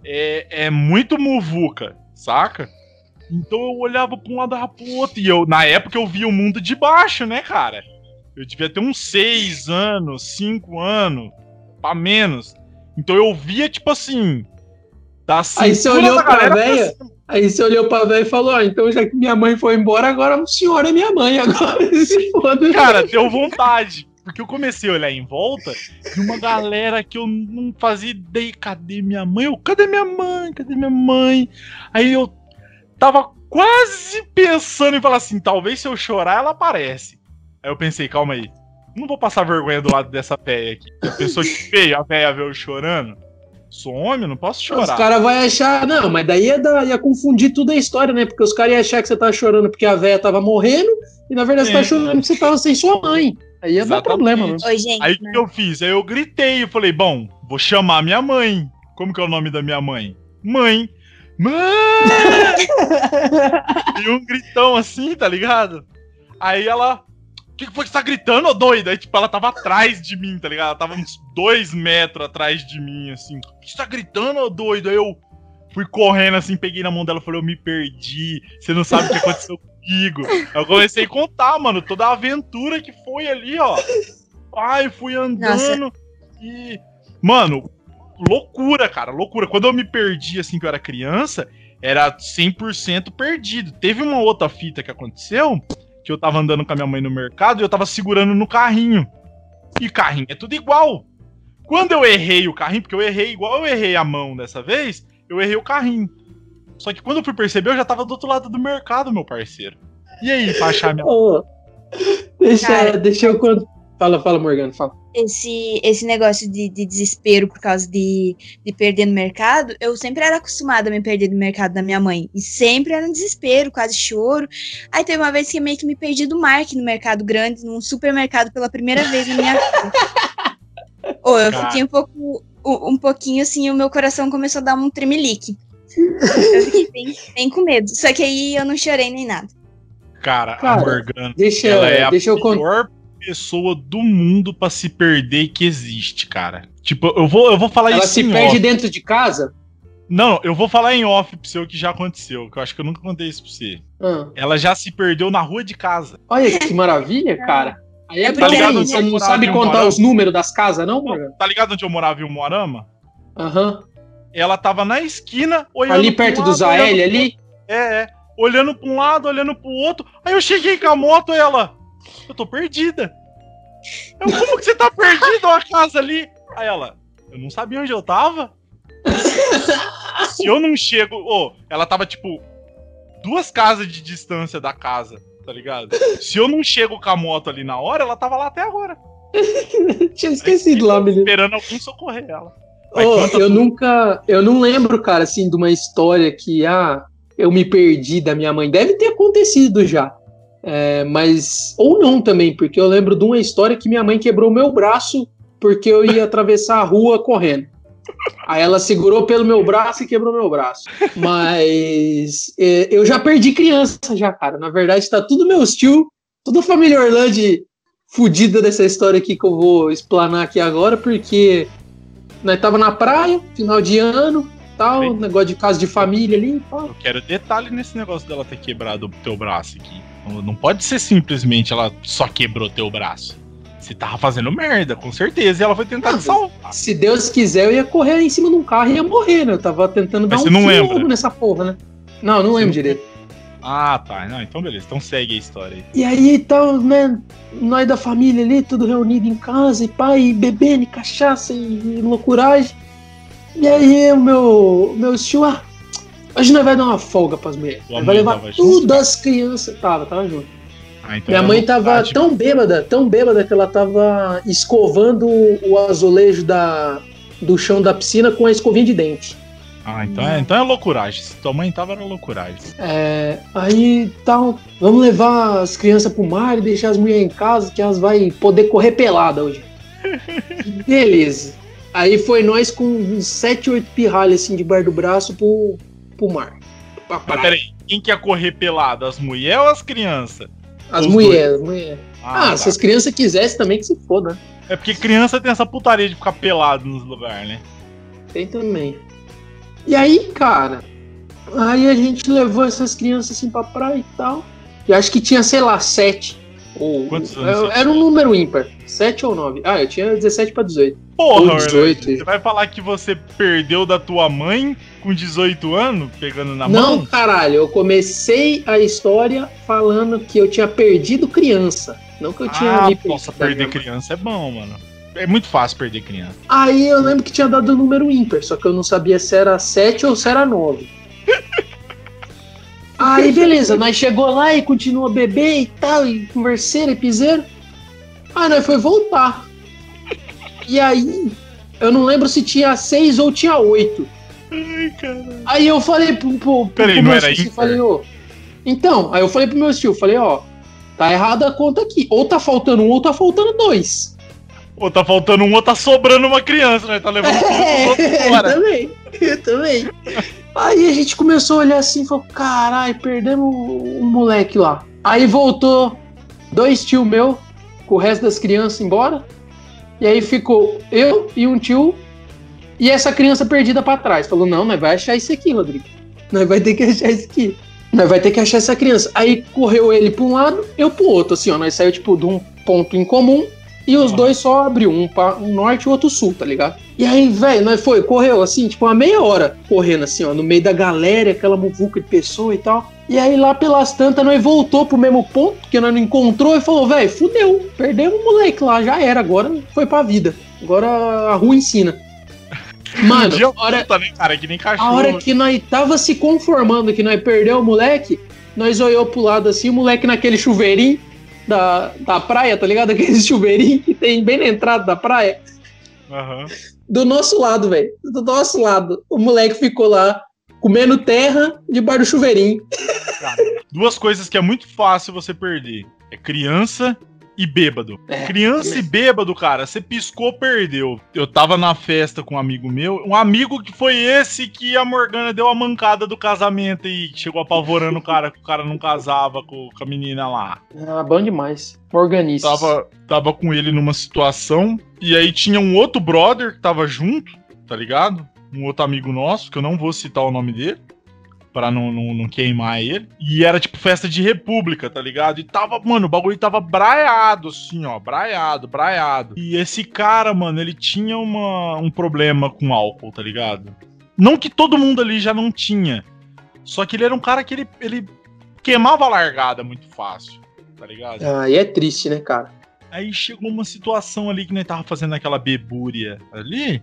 é, é muito muvuca, saca? Então eu olhava pra um lado e pro outro. E eu, na época, eu via o mundo de baixo, né, cara? Eu devia ter uns seis anos, cinco anos, pra menos. Então eu via, tipo assim. Da Aí você olhou pra cima. Aí você olhou pra velho e falou: Ó, então já que minha mãe foi embora, agora o senhor é minha mãe. Agora se foda. Cara, deu vontade. Porque eu comecei a olhar em volta e uma galera que eu não fazia ideia. Cadê minha mãe? Eu, cadê minha mãe? Cadê minha mãe? Aí eu tava quase pensando em falar assim: talvez se eu chorar, ela aparece. Aí eu pensei, calma aí. Não vou passar vergonha do lado dessa véia aqui. A pessoa que veio, a véia veio chorando. Sou homem, não posso Os chorar. caras vão achar. Não, mas daí ia, dar- ia confundir tudo a história, né? Porque os caras iam achar que você tava chorando porque a véia tava morrendo, e na verdade você É. tá chorando porque você tava sem sua mãe. Aí ia dar problema, mano. Oi, gente. Aí o que eu fiz? Aí eu gritei, eu falei, bom, vou chamar minha mãe. Como que é o nome da minha mãe? Mãe! Mãe! e um gritão assim, tá ligado? Aí ela. O que, que foi que você tá gritando, ô doida? Aí, tipo, ela tava atrás de mim, tá ligado? Ela tava uns dois metros atrás de mim, assim. O que você tá gritando, ô doido? Aí eu fui correndo assim, peguei na mão dela e falei, eu me perdi. Você não sabe o que aconteceu eu comecei a contar, mano, toda a aventura que foi ali, ó. Ai, fui andando e. Mano, loucura, cara, loucura. Quando eu me perdi assim que eu era criança, era 100% perdido. Teve uma outra fita que aconteceu, que eu tava andando com a minha mãe no mercado e eu tava segurando no carrinho. E carrinho é tudo igual. Quando eu errei o carrinho, porque eu errei igual eu errei a mão dessa vez, eu errei o carrinho. Só que quando eu fui perceber, eu já tava do outro lado do mercado, meu parceiro. E aí, pra achar minha. Deixa, Cara. deixa eu. Fala, fala, Morgana, fala. esse, esse negócio de, de desespero por causa de, de perder no mercado, eu sempre era acostumada a me perder no mercado da minha mãe. E sempre era um desespero, quase choro. Aí teve uma vez que eu meio que me perdi do Mark no mercado grande, num supermercado pela primeira vez na minha vida. Ô, eu Cara. fiquei um pouco, um um pouquinho assim, o meu coração começou a dar um tremelique. Eu fiquei bem, bem com medo. Só que aí eu não chorei nem nada. Cara, Cara, a Morgana. Deixa, Ela é a deixa pior pessoa do mundo pra se perder que existe, cara. Tipo, eu vou, eu vou falar Ela isso se em perde off. dentro de casa? Não, eu vou falar em off pro seu que já aconteceu, que eu acho que eu nunca contei isso pra você. Ah, Ela já se perdeu na rua de casa. olha que maravilha, cara. Aí é, É hein? ligado Você onde não eu sabe contar os números das casas, não, Morgana? Tá ligado onde eu morava em Umuarama? Aham. Ela tava na esquina, olhando Ali pra um perto do Zael olhando ali? É, é. Olhando pra um lado, olhando pro outro. Aí eu cheguei com a moto e ela. Eu tô perdida. Eu, como que você tá perdido a casa ali? Aí ela. Eu não sabia onde eu tava. Se eu não chego. Ô, ela tava tipo. Duas casas de distância da casa, tá ligado? Se eu não chego com a moto ali na hora, ela tava lá até agora. Tinha esquecido lá, menino. Esperando alguém socorrer ela. Conta eu nunca. Eu não lembro, cara, assim, de uma história que, ah, eu me perdi da minha mãe. Deve ter acontecido já. É, mas. Ou não também, porque eu lembro de uma história que minha mãe quebrou meu braço porque eu ia atravessar a rua correndo. Aí ela segurou pelo meu braço e quebrou meu braço. Mas é, eu já perdi criança já, cara. Na verdade, tá tudo meus tio, toda a família Orlando fudida dessa história aqui que eu vou explanar aqui agora, porque nós tava na praia, final de ano, tal, Bem. negócio de casa de família ali, tal. Eu quero detalhe nesse negócio dela ter quebrado o teu braço aqui. Não, pode ser simplesmente ela só quebrou teu braço. Você tava fazendo merda, com certeza, e ela foi tentar Não, te salvar. Se Deus quiser, eu ia correr em cima de um carro e ia morrer, né? Eu tava tentando dar Mas um você não fogo nessa porra, né? Não, não Você lembro não- direito. Ah, tá. Não, então beleza. Então segue a história aí. E aí, tal, né? Nós da família ali, tudo reunido em casa, e pai, e bebendo, e cachaça, e, e loucuragem. E aí, o meu, meu tio, ah, hoje nós vai dar uma folga pras mulheres. Vai levar tudo as crianças. Tava, tava junto. Ah, então Minha mãe tava vontade. tão bêbada, tão bêbada que ela tava escovando o azulejo da, do chão da piscina com a escovinha de dente. Ah, então é, então é loucuragem. Se tua mãe tava, era loucuragem. É, aí tal, vamos levar as crianças pro mar e deixar as mulheres em casa que elas vão poder correr pelada hoje. Beleza. Aí foi nós com uns 7, 8 pirralhas assim debaixo do braço pro, pro mar. Pra Mas peraí, quem quer correr pelado? As mulheres ou as crianças? As mulheres, as mulheres. Ah, tá. se as crianças quisessem também que se foda, né? É porque criança tem essa putaria de ficar pelado nos lugares, né? Tem também. E aí, cara, aí a gente levou essas crianças assim pra praia e tal. E acho que tinha, sei lá, sete. Ou, Quantos anos você Era um número ímpar. 7 ou 9. Ah, eu tinha 17 pra 18. Porra, Ou Orlando, 18. Você vai falar que você perdeu da tua mãe com 18 anos, pegando na Não, mão? caralho, eu comecei a história falando que eu tinha perdido criança. Não que eu tinha ah, me nossa, perdido da perder criança é bom, mano. É muito fácil perder criança. Aí eu lembro que tinha dado o número ímpar, só que eu não sabia se era 7 ou se era 9. Aí beleza, nós chegou lá e continua beber e tal, e converseiro e piseiro. Aí nós foi voltar. E aí, eu não lembro se tinha 6 ou tinha 8. Ai, caralho. Aí eu falei pro, pro, pro, Peraí, pro não meu era tio, falei, ô. Então, aí eu falei pro meu tio, falei, ó, tá errada a conta aqui. Ou tá faltando um, ou tá faltando dois. Ou tá faltando um ou tá sobrando uma criança, né? Tá levando tudo É, eu fora. também, eu também. Aí a gente começou a olhar assim e falou, caralho, perdemos o moleque lá. Aí voltou dois tio meu, com o resto das crianças embora. E aí ficou eu e um tio e essa criança perdida pra trás. Falou, não, nós vai achar isso aqui, Rodrigo. Nós vai ter que achar isso aqui. Nós vai ter que achar essa criança. Aí correu ele pra um lado, eu pro outro, assim, ó. Nós saiu, tipo, de um ponto em comum e os dois só abriu, um, pra, um norte e o outro sul, tá ligado? E aí, velho, nós foi, correu assim, tipo, uma meia hora correndo assim, ó, no meio da galera, aquela muvuca de pessoa e tal. E aí lá pelas tantas nós voltou pro mesmo ponto, porque nós não encontrou e falou, velho, fudeu, perdemos o moleque lá, já era, agora foi pra vida. Agora a rua ensina. Mano, Dia a hora, puta, né, cara? Que nem a cachorro. hora que nós tava se conformando que nós perdeu o moleque, nós olhou pro lado assim, o moleque naquele chuveirinho da, da praia, tá ligado? Aquele chuveirinho que tem bem na entrada da praia. Aham. Do nosso lado, velho. Do nosso lado. O moleque ficou lá comendo terra debaixo do chuveirinho. Cara, duas coisas que é muito fácil você perder. É criança e bêbado. É, criança e bêbado, cara, você piscou, perdeu. Eu tava na festa com um amigo meu, um amigo que foi esse que a Morgana deu a mancada do casamento e chegou apavorando o cara, que o cara não casava com, com a menina lá. Ah, bom demais. Organista. Tava, tava com ele numa situação, e aí tinha um outro brother que tava junto, tá ligado? Um outro amigo nosso, que eu não vou citar o nome dele, pra não, não, não queimar ele. E era tipo festa de república, tá ligado? E tava, mano, o bagulho tava braiado, assim, ó, braiado, braiado. E esse cara, mano, ele tinha uma, um problema com álcool, tá ligado? Não que todo mundo ali já não tinha, só que ele era um cara que ele, ele queimava a largada muito fácil, tá ligado? Ah, e é triste, né, cara? Aí chegou uma situação ali que nós tava fazendo aquela bebúria ali.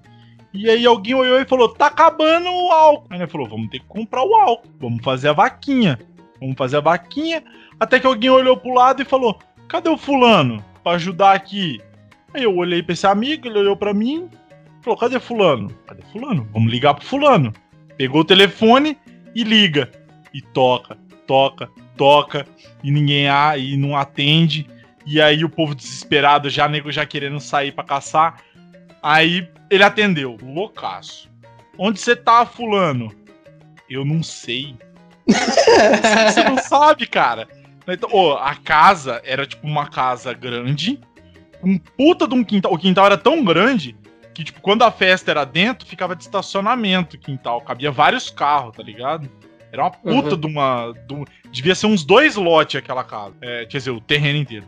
E aí alguém olhou e falou: tá acabando o álcool. Aí nós falou: vamos ter que comprar o álcool. Vamos fazer a vaquinha. Vamos fazer a vaquinha. Até que alguém olhou pro lado e falou: cadê o fulano? Pra ajudar aqui. Aí eu olhei pra esse amigo, ele olhou pra mim. Falou: cadê fulano? Cadê fulano? Vamos ligar pro fulano. Pegou o telefone e liga. E toca, toca, toca. E ninguém a, e não atende. E aí o povo desesperado, já nego já querendo sair pra caçar. Aí ele atendeu, loucaço. Onde você tá, fulano? Eu não sei. Você não sabe, cara. Então, ô, a casa era tipo uma casa grande, um puta de um quintal. O quintal era tão grande que, tipo, quando a festa era dentro, ficava de estacionamento o quintal. Cabia vários carros, tá ligado? Era uma puta Uhum. de uma. de um- devia ser uns dois lotes aquela casa. É, quer dizer, o terreno inteiro.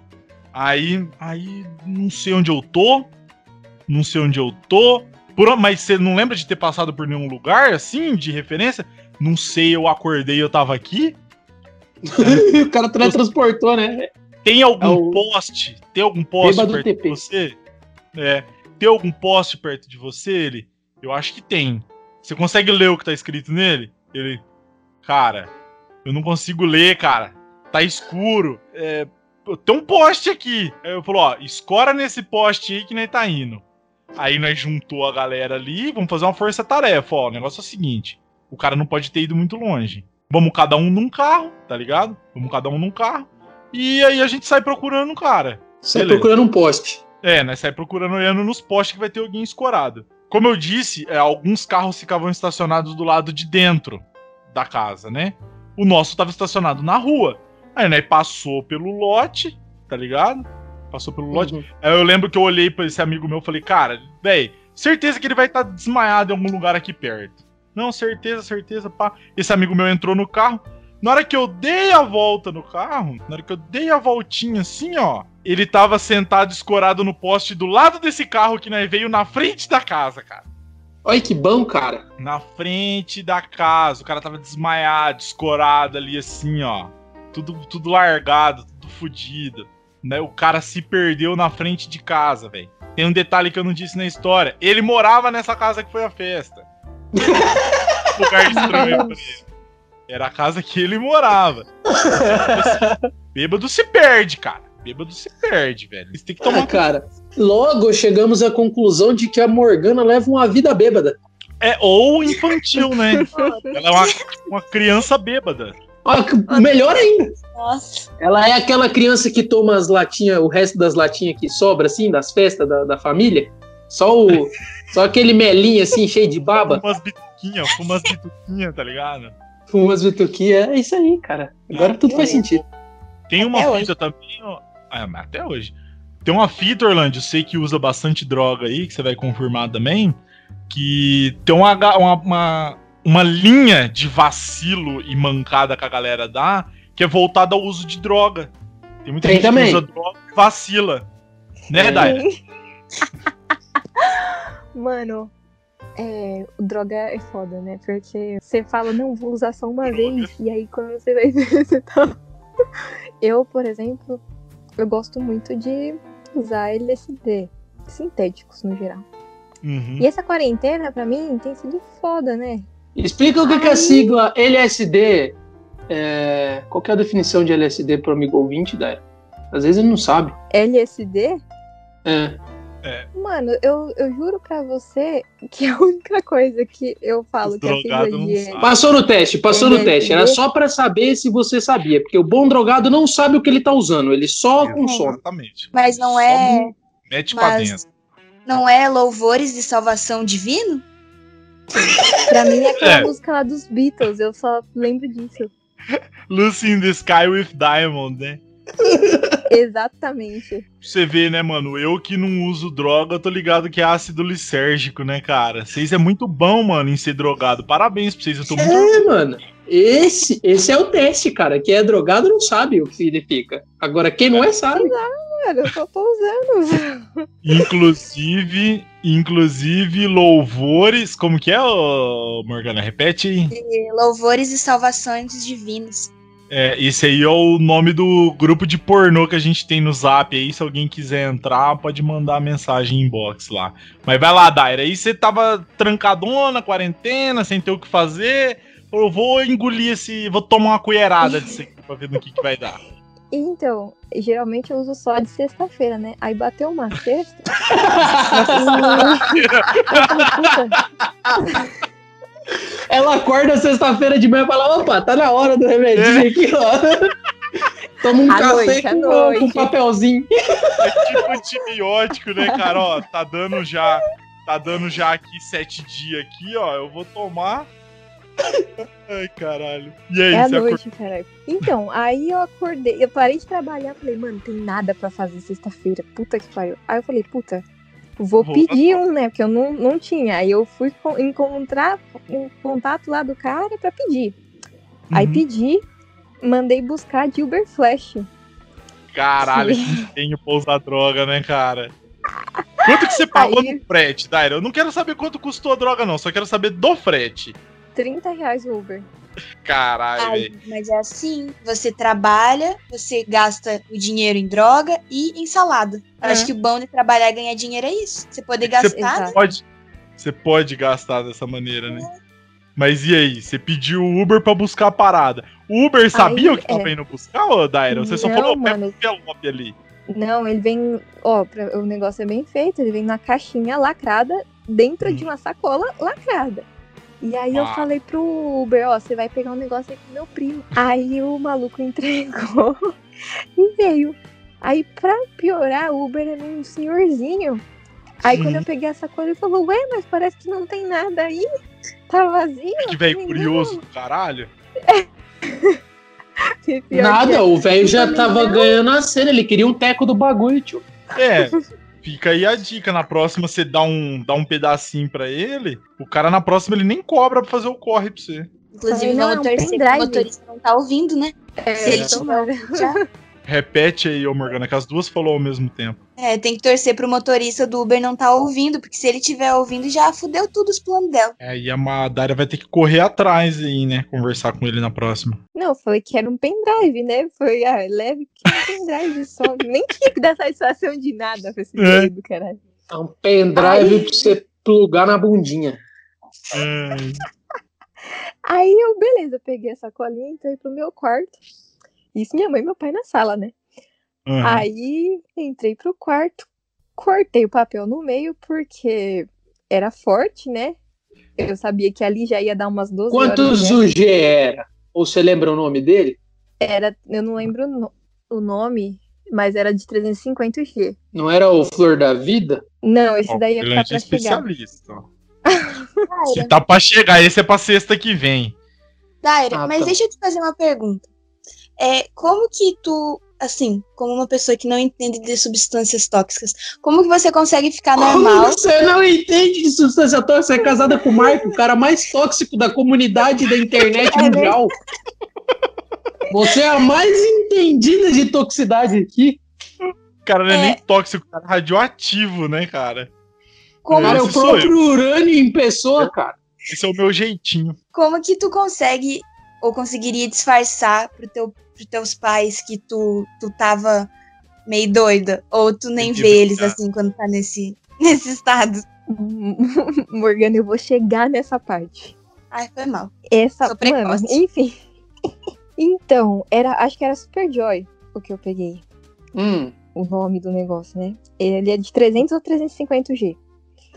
Aí, aí, não sei onde eu tô. Não sei onde eu tô. Por, mas você não lembra de ter passado por nenhum lugar, assim, de referência? Não sei, eu acordei e eu tava aqui. o cara teletransportou, né? Tem algum É o- poste? Tem algum poste Bêbado perto de você? É. Tem algum poste perto de você, ele? Eu acho que tem. Você consegue ler o que tá escrito nele? Ele. Cara, eu não consigo ler, cara. Tá escuro. É, tem um poste aqui. Aí eu falo, ó, escora nesse poste aí que nem tá indo. Aí nós juntou a galera ali, vamos fazer uma força-tarefa, ó. O negócio é o seguinte: o cara não pode ter ido muito longe. Vamos cada um num carro, tá ligado? Vamos cada um num carro. E aí a gente sai procurando o cara. Sai Beleza. procurando um poste. É, né? Sai procurando olhando nos postes que vai ter alguém escorado. Como eu disse, é, alguns carros ficavam estacionados do lado de dentro da casa, né? O nosso tava estacionado na rua. Aí, né, passou pelo lote, tá ligado? Passou pelo lote. Uhum. Aí eu lembro que eu olhei pra esse amigo meu e falei, cara, véi, certeza que ele vai estar desmaiado em algum lugar aqui perto. Não, certeza, certeza, pá. Esse amigo meu entrou no carro. Na hora que eu dei a volta no carro, na hora que eu dei a voltinha assim, ó, ele tava sentado escorado no poste do lado desse carro que nós veio na frente da casa, cara. Olha que bom, cara. Na frente da casa. O cara tava desmaiado, escorado ali assim, ó. Tudo, tudo largado, tudo fudido. Né? O cara se perdeu na frente de casa, velho. Tem um detalhe que eu não disse na história. Ele morava nessa casa que foi a festa. lugar estranho pra ele. Era a casa que ele morava. Bêbado se perde, cara. Bêbado se perde, velho. Você tem que tomar. Ah, cara, logo chegamos à conclusão de que a Morgana leva uma vida bêbada. É, ou infantil, né? Ela é uma, uma criança bêbada. Melhor ainda. Nossa. Ela é aquela criança que toma as latinhas, o resto das latinhas que sobra, assim, das festas da, da família. Só o. Só aquele melinho assim, cheio de baba. Fuma umas bituquinhas, fuma umas bituquinhas, tá ligado? Fuma umas bituquinhas. É isso aí, cara. Agora tudo faz sentido. Tem uma Até fita também, ó. Ah, mas até hoje. Tem uma fita, Orlando, eu sei que usa bastante droga aí, que você vai confirmar também. Que tem uma, uma, uma, uma linha de vacilo e mancada que a galera dá, que é voltada ao uso de droga. Tem muita Tem gente também. que usa droga e vacila. Né. Daira? Mano, é, o droga é foda, né? Porque você fala, não, vou usar só uma vez, e aí quando você vai ver, você tá. Eu, por exemplo, eu gosto muito de usar LSD, sintéticos no geral. Uhum. E essa quarentena, pra mim, tem sido foda, né? Explica o que, que é a sigla LSD. É... Qual que é a definição de LSD pro amigo ouvinte, Daia? Às vezes ele não sabe. LSD? É. Mano, eu, eu juro pra você que a única coisa que eu falo Os que a sigla de. Passou no teste, passou no LSD? teste. Era só pra saber se você sabia. Porque o bom drogado não sabe o que ele tá usando, ele só consome. Exatamente. Mas não é. Mete pra Mas- dentro. Não é louvores de salvação divino? Pra mim é aquela É. música lá dos Beatles, eu só lembro disso. Lucy in the Sky with Diamond, né? Exatamente. Você vê, né, mano? Eu que não uso droga, tô ligado que é ácido lisérgico, né, cara? Vocês é muito bom, mano, em ser drogado. Parabéns pra vocês, eu tô muito. É, mano. Esse, esse é o teste, cara. Quem é drogado não sabe o que significa. Agora, quem não é, sabe. Mano, eu só tô usando. Inclusive, inclusive, louvores. Como que é, Morgana? Repete aí. Louvores e salvações divinas. É, esse aí é o nome do grupo de pornô que a gente tem no zap aí. Se alguém quiser entrar, pode mandar mensagem em inbox lá. Mas vai lá, Daira. Aí você tava trancadona, quarentena, sem ter o que fazer. Eu vou engolir esse. Vou tomar uma colherada disso aqui pra ver no que, que vai dar. Então, geralmente eu uso só de sexta-feira, né? Aí bateu uma sexta. e... Ela acorda sexta-feira de manhã e fala: opa, tá na hora do remedinho aqui, ó. Toma um À café noite, com, noite. com um papelzinho. É tipo antibiótico, né, cara? Ó, tá dando já. Tá dando já aqui sete dias aqui, ó. Eu vou tomar. Ai, caralho. E aí, é a noite, caralho. Então, aí eu acordei, eu parei de trabalhar, falei, mano, tem nada pra fazer sexta-feira, puta que pariu. Aí eu falei, puta, vou Vou pedir um, né, porque eu não, não tinha. Aí eu fui co- encontrar um contato lá do cara pra pedir. Aí Uhum. pedi, mandei buscar de Uber Flash. Caralho, que empenho pra usar droga, né, cara? Quanto que você pagou Aí- no frete, Daira? Eu não quero saber quanto custou a droga, não. Só quero saber do frete. 30 reais o Uber. Caralho, Ai, velho. mas é assim: você trabalha, você gasta o dinheiro em droga e em salada. Eu É. Acho que o bom de trabalhar e ganhar dinheiro é isso. Você poder gastar. Exato. né? Pode, você pode gastar dessa maneira, né? Mas e aí? Você pediu o Uber pra buscar a parada. O Uber sabia o que tava é. indo buscar, ô Daira? Você só Não, falou, pega mano. o envelope ali. Não, ele vem, ó, pra- o negócio é bem feito, ele vem na caixinha lacrada, dentro Hum. de uma sacola lacrada. E aí eu Ah. falei pro Uber, ó, você vai pegar um negócio aí com meu primo. Aí o maluco entregou e veio. Aí pra piorar, o Uber era um senhorzinho. Aí quando Uhum. eu peguei a sacola, ele falou, ué, mas parece que não tem nada aí. Tá vazio. Que velho Eu curioso do caralho. Nada, é. o velho já Eu tava ganhando a cena, ele queria um teco do bagulho, tio. É, fica aí a dica. Na próxima você dá um, dá um pedacinho pra ele. O cara na próxima ele nem cobra pra fazer o corre pra você. Inclusive, Não, que o motorista não tá ouvindo, né? É, Se ele tiver ouvindo já. Repete aí, ô Morgana, que as duas falou ao mesmo tempo. É, tem que torcer pro motorista do Uber não tá ouvindo, porque se ele tiver ouvindo, já fudeu tudo os planos dela. É, e a Madara vai ter que correr atrás aí, né? Conversar com ele na próxima. Não, eu falei que era um pendrive, né? Foi, ah, leve que um pendrive só. Nem tinha que dar satisfação de nada pra esse É. do caralho. É um pendrive pra você plugar na bundinha. É, Aí eu, beleza, peguei a sacolinha, entrei pro meu quarto. Isso minha mãe e meu pai na sala, né? Aham. Aí entrei pro quarto, cortei o papel no meio porque era forte, né? Eu sabia que ali já ia dar umas 12 Quantos horas. o G era? Ou você lembra o nome dele? Era, eu não lembro o no- o nome, mas era de 350 G. Não era o Flor da Vida? Não, esse daí ficar grande pra chegar. especialista. Se tá pra chegar, esse é pra sexta que vem. Daira, Ah, mas tá. deixa eu te fazer uma pergunta. É, como que tu, assim, como uma pessoa que não entende de substâncias tóxicas, como que você consegue ficar Como normal? você não entende de substância tóxica? Você é casada com o Marco, o cara mais tóxico da comunidade da internet É mundial. Você é a mais entendida de toxicidade aqui. Cara, não é, É. nem tóxico, cara, é radioativo, né, cara? Como, Cara, é o próprio urânio em pessoa, cara. Esse é o meu jeitinho. como que tu consegue ou conseguiria disfarçar pro teu, pros teus pais que tu, tu tava meio doida? Ou tu nem vê eles assim quando tá nesse, nesse estado? Morgana, eu vou chegar nessa parte. Ai, foi mal. Essa, Sou mano, enfim. Então, era, acho que era Superjoy o que eu peguei. Hum, O nome do negócio, né? Ele é de 300 ou 350 G.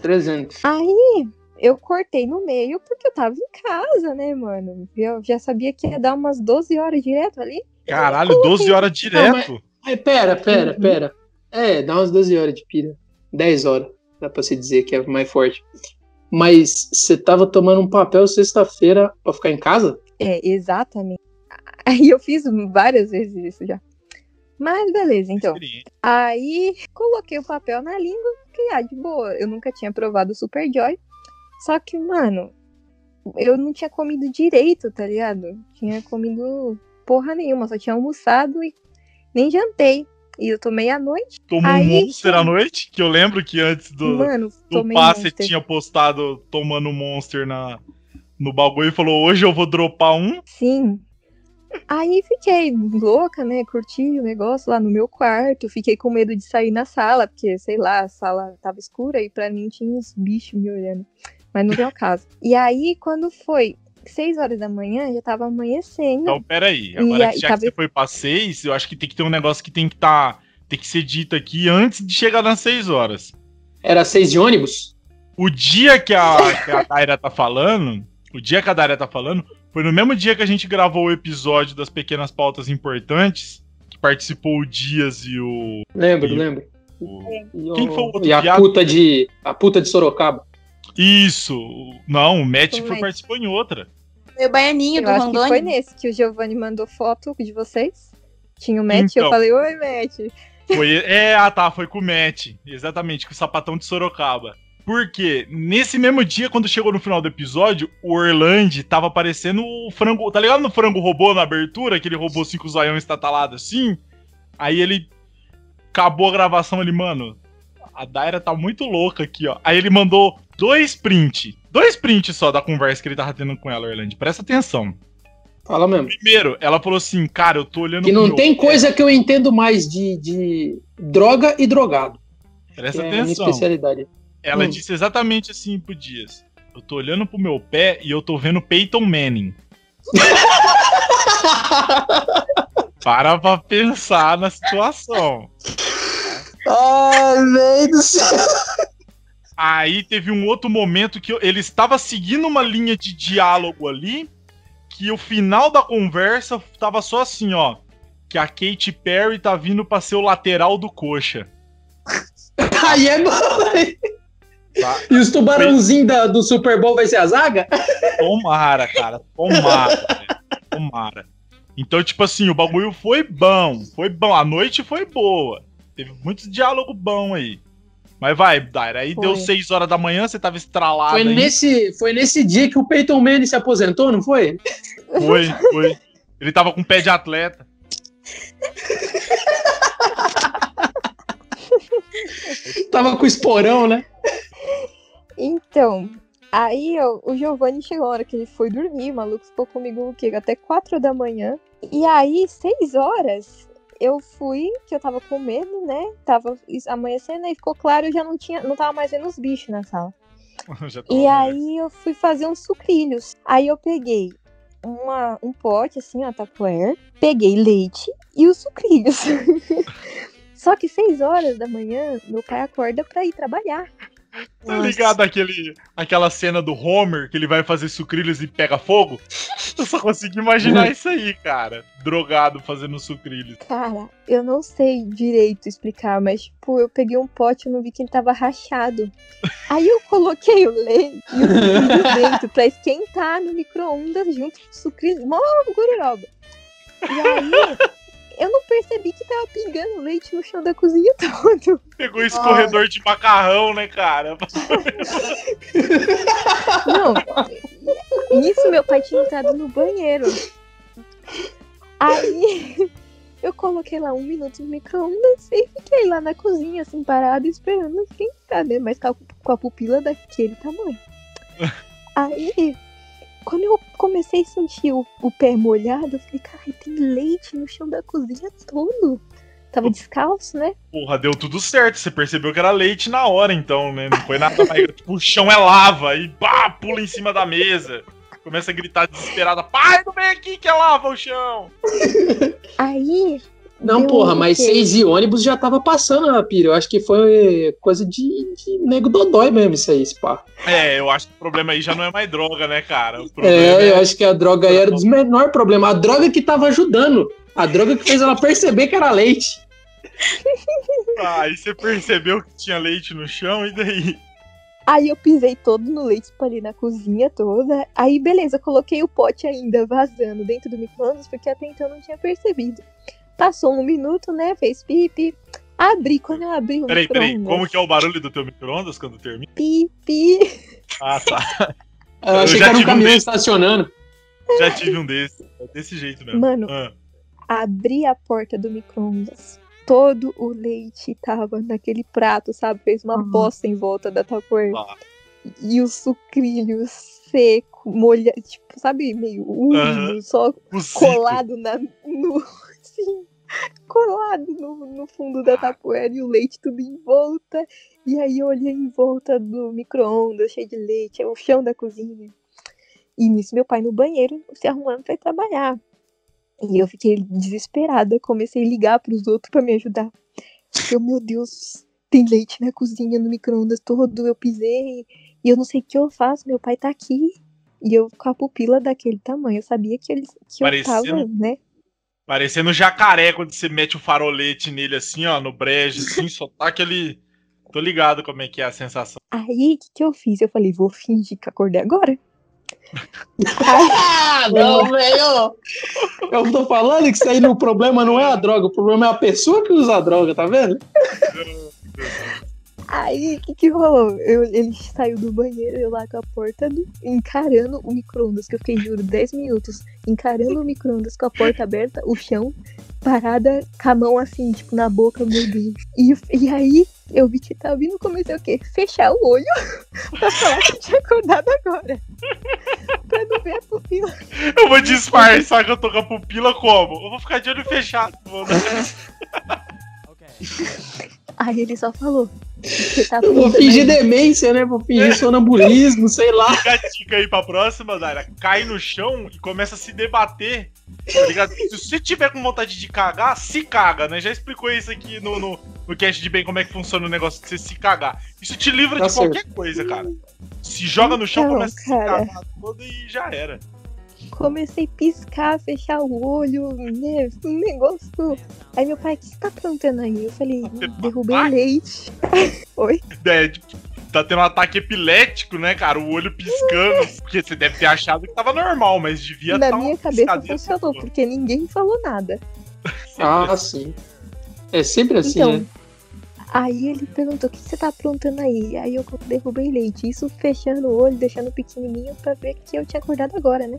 300. Aí eu cortei no meio porque eu tava em casa, né, mano? Eu já sabia que ia dar umas 12 horas direto ali. Caralho, 12 horas direto. Ai, pera, pera, Uhum. pera. É, dá umas 12 horas de pira. 10 horas, dá pra se dizer que é mais forte. Mas você tava tomando um papel sexta-feira pra ficar em casa? É, exatamente. Aí eu fiz várias vezes isso já. Mas beleza, então. Aí coloquei o papel na língua, fiquei, ah, de boa. Eu nunca tinha provado o Super Joy. Só que, mano, eu não tinha comido direito, tá ligado? Tinha comido porra nenhuma, só tinha almoçado e nem jantei. E eu tomei à noite. Tomou Aí, um Monster à noite, que eu lembro que antes do, mano, do passe Monster. tinha postado tomando Monster na, no bagulho e falou: hoje eu vou dropar um. Sim. Aí fiquei louca, né? Curti o negócio lá no meu quarto. Fiquei com medo de sair na sala, porque, sei lá, a sala tava escura e pra mim tinha uns bichos me olhando. Mas não ao caso. E aí, quando foi 6 horas da manhã, já tava amanhecendo. Então, peraí. E Agora que já tava- que você foi pra 6, eu acho que tem que ter um negócio que tem que tá. Tem que ser dito aqui antes de chegar nas 6 horas. Era 6 de ônibus? O dia que a, que a Daira tá falando, o dia que a Daira tá falando, foi no mesmo dia que a gente gravou o episódio das pequenas pautas importantes, que participou o Dias e o. Lembro, E- lembro. o- E, Quem o- foi o outro e a viado? puta de. A puta de Sorocaba. Isso! Não, o Matt Foi o foi, Matt. participou em outra. Foi o baianinho Eu do acho que foi nesse que o Giovanni mandou foto de vocês. Tinha o Matt e eu Então. falei, oi, Matt. Foi, é, ah tá, foi com o Matt. Exatamente, com o sapatão de Sorocaba. Porque nesse mesmo dia, quando chegou no final do episódio, o Orlando tava aparecendo o frango. Tá ligado no frango robô na abertura? Aquele robô cinco zoião estatalado assim? Aí ele acabou a gravação ali, mano. A Daira tá muito louca aqui, ó. Aí ele mandou dois print. Dois prints só da conversa que ele tava tendo com ela, Orlando. Presta atenção. Fala mesmo. Primeiro, ela falou assim, cara, eu tô olhando Que não tem pé. coisa que eu entendo mais de, de droga e drogado. Presta é a minha atenção. especialidade. Ela Hum. disse exatamente assim pro Dias. Eu tô olhando pro meu pé e eu tô vendo Peyton Manning. Para pra pensar na situação. Ai, velho do céu. Aí teve um outro momento que ele estava seguindo uma linha de diálogo ali, que o final da conversa tava só assim, ó. Que a Katy Perry tá vindo pra ser o lateral do coxa. Aí é bom. Tá? E os tubarãozinhos da- do Super Bowl vai ser a zaga? Tomara, cara. Tomara. Tomara. Então, tipo assim, o bagulho foi bom. Foi bom. A noite foi boa. Teve muito diálogo bom aí. Mas vai, Daira, aí Foi. deu 6 horas da manhã, você tava estralado Foi aí. nesse, foi nesse dia que o Peyton Manning se aposentou, não foi? Foi, foi. Ele tava com pé de atleta. Tava com o esporão, né? Então, aí ó, o Giovanni chegou a hora que ele foi dormir, o maluco ficou comigo o quê? Até 4 da manhã. E aí, 6 horas, eu fui, que eu tava com medo, né? Tava amanhecendo e ficou claro, eu já não tinha, não tava mais vendo os bichos na sala. E aí eu fui fazer uns sucrilhos. Aí eu peguei uma, um pote, assim, uma Tupperware, peguei leite e os sucrilhos. Só que 6 horas da manhã, meu pai acorda pra ir trabalhar. Tá ligado aquele, aquela cena do Homer que ele vai fazer sucrilhos e pega fogo? Eu só consegui imaginar isso aí, cara. Drogado fazendo sucrilhos. Cara, eu não sei direito explicar, mas, tipo, eu peguei um pote e não vi que ele tava rachado. Aí eu coloquei o leite e o sucrilho dentro pra esquentar no micro-ondas junto com o sucrilho. Mó gororoba. E aí, eu não percebi que tava pingando leite no chão da cozinha todo. Pegou escorredor de macarrão, né, cara? Não, nisso meu pai tinha entrado no banheiro. Aí eu coloquei lá um minuto no micro-ondas e fiquei lá na cozinha, assim, parada, esperando esquentar, né? Mas com a, com a pupila daquele tamanho. Aí, quando eu comecei a sentir o, o pé molhado, eu falei, cara, tem leite no chão da cozinha todo. Tava descalço, né? Porra, deu tudo certo. Você percebeu que era leite na hora, então, né? Não foi nada mais. tipo, o chão é lava e pá, pula em cima da mesa. Começa a gritar desesperada: Pai, não vem aqui que é lava o chão! Aí. Não, porra, o mas seis e ônibus já tava passando a pira. Eu acho que foi coisa de, de nego dodói mesmo isso aí, pá. É, eu acho que o problema aí já não é mais droga, né, cara? O problema É, eu acho que a droga aí era dos menores problemas. A droga que tava ajudando. A droga que fez ela perceber que era leite. Ah, aí você percebeu que tinha leite no chão e daí? Aí eu pisei todo no leite, espalhei na cozinha toda. Aí, beleza, coloquei o pote ainda vazando dentro do micro-ondas, porque até então eu não tinha percebido. Passou um minuto, né? Fez pipi. Abri, quando eu abri o Peraí, peraí, como que é o barulho do teu micro-ondas quando termina? Pipi. Ah, tá. Eu Eu achei já que era um tive um caminhão desse. estacionando. Já tive um desse. É desse jeito mesmo. Mano, Ah, abri a porta do micro-ondas. Todo o leite tava naquele prato, sabe? Fez uma Uhum. bosta em volta da Tupperware. Ah. E o sucrilho seco, molhado, tipo, sabe? Meio úmido, Aham. só colado na, no. Sim, colado no, no fundo da tapoeira e o leite tudo em volta. E aí eu olhei em volta do micro-ondas, cheio de leite, é o chão da cozinha. E nisso meu pai no banheiro se arrumando ir trabalhar. E eu fiquei desesperada, comecei a ligar pros outros pra me ajudar. Eu, meu Deus, tem leite na cozinha, no micro-ondas todo, eu pisei. E eu não sei o que eu faço, meu pai tá aqui. E eu com a pupila daquele tamanho, eu sabia que, ele, que eu tava, né? Parecendo jacaré quando você mete o farolete nele assim, ó, no brejo, assim, só tá aquele. Tô ligado como é que é a sensação. Aí, o que, que eu fiz? Eu falei, vou fingir que acordei agora. Ah, não, velho! Eu tô falando que isso aí no problema não é a droga, o problema é a pessoa que usa a droga, tá vendo? Aí, o que, que rolou? Eu- ele saiu do banheiro, eu lá com a porta, do- encarando o micro-ondas, que eu fiquei, juro, 10 minutos, encarando o micro-ondas com a porta aberta, o chão, parada, com a mão assim, tipo, na boca, meu Deus. E, e aí, eu vi que tava vindo, comecei o quê? Fechar o olho pra falar que eu tinha acordado agora. pra não ver a pupila. Eu vou disfarçar que eu tô com a pupila como? Eu vou ficar de olho fechado, mano. Aí ele só falou, tá Eu vou fingir aí. demência, né? Vou fingir sonambulismo, sei lá. Fica a dica aí pra próxima, Daira. Cai no chão e começa a se debater. Tá ligado? Se você tiver com vontade de cagar, se caga, né? Já explicou isso aqui no, no, no cast de bem como é que funciona o negócio de você se cagar. Isso te livra Tá de qualquer coisa, cara. Se joga no chão, Então, começa a se cara. cagar todo e já era. Comecei a piscar, fechar o olho, né? Um negócio. Aí meu pai, o que você tá aprontando aí? Eu falei, derrubei Ai. leite. É, tipo, tá tendo um ataque epilético, né, cara? O olho piscando. Porque você deve ter achado que tava normal, mas devia Na tá minha uma cabeça funcionou, porque ninguém falou nada. Ah, sim. É sempre assim, Então, né? Aí ele perguntou, o que você tá aprontando aí? Aí eu derrubei leite. Isso fechando o olho, deixando pequenininho pra ver que eu tinha acordado agora, né?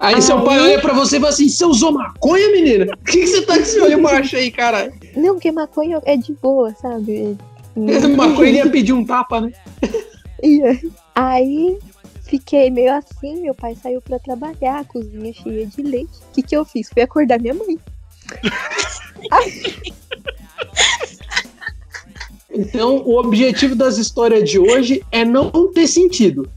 Aí seu pai olha pra você e fala assim: você usou maconha, menina? Por que, que você tá com esse olho macho aí, cara? Não, porque maconha é de boa, sabe? maconha ele ia pedir um tapa, né? Ia. Aí fiquei meio assim, meu pai saiu pra trabalhar, a cozinha cheia de leite. O que, que eu fiz? Fui acordar minha mãe. Então, o objetivo das histórias de hoje é não ter sentido.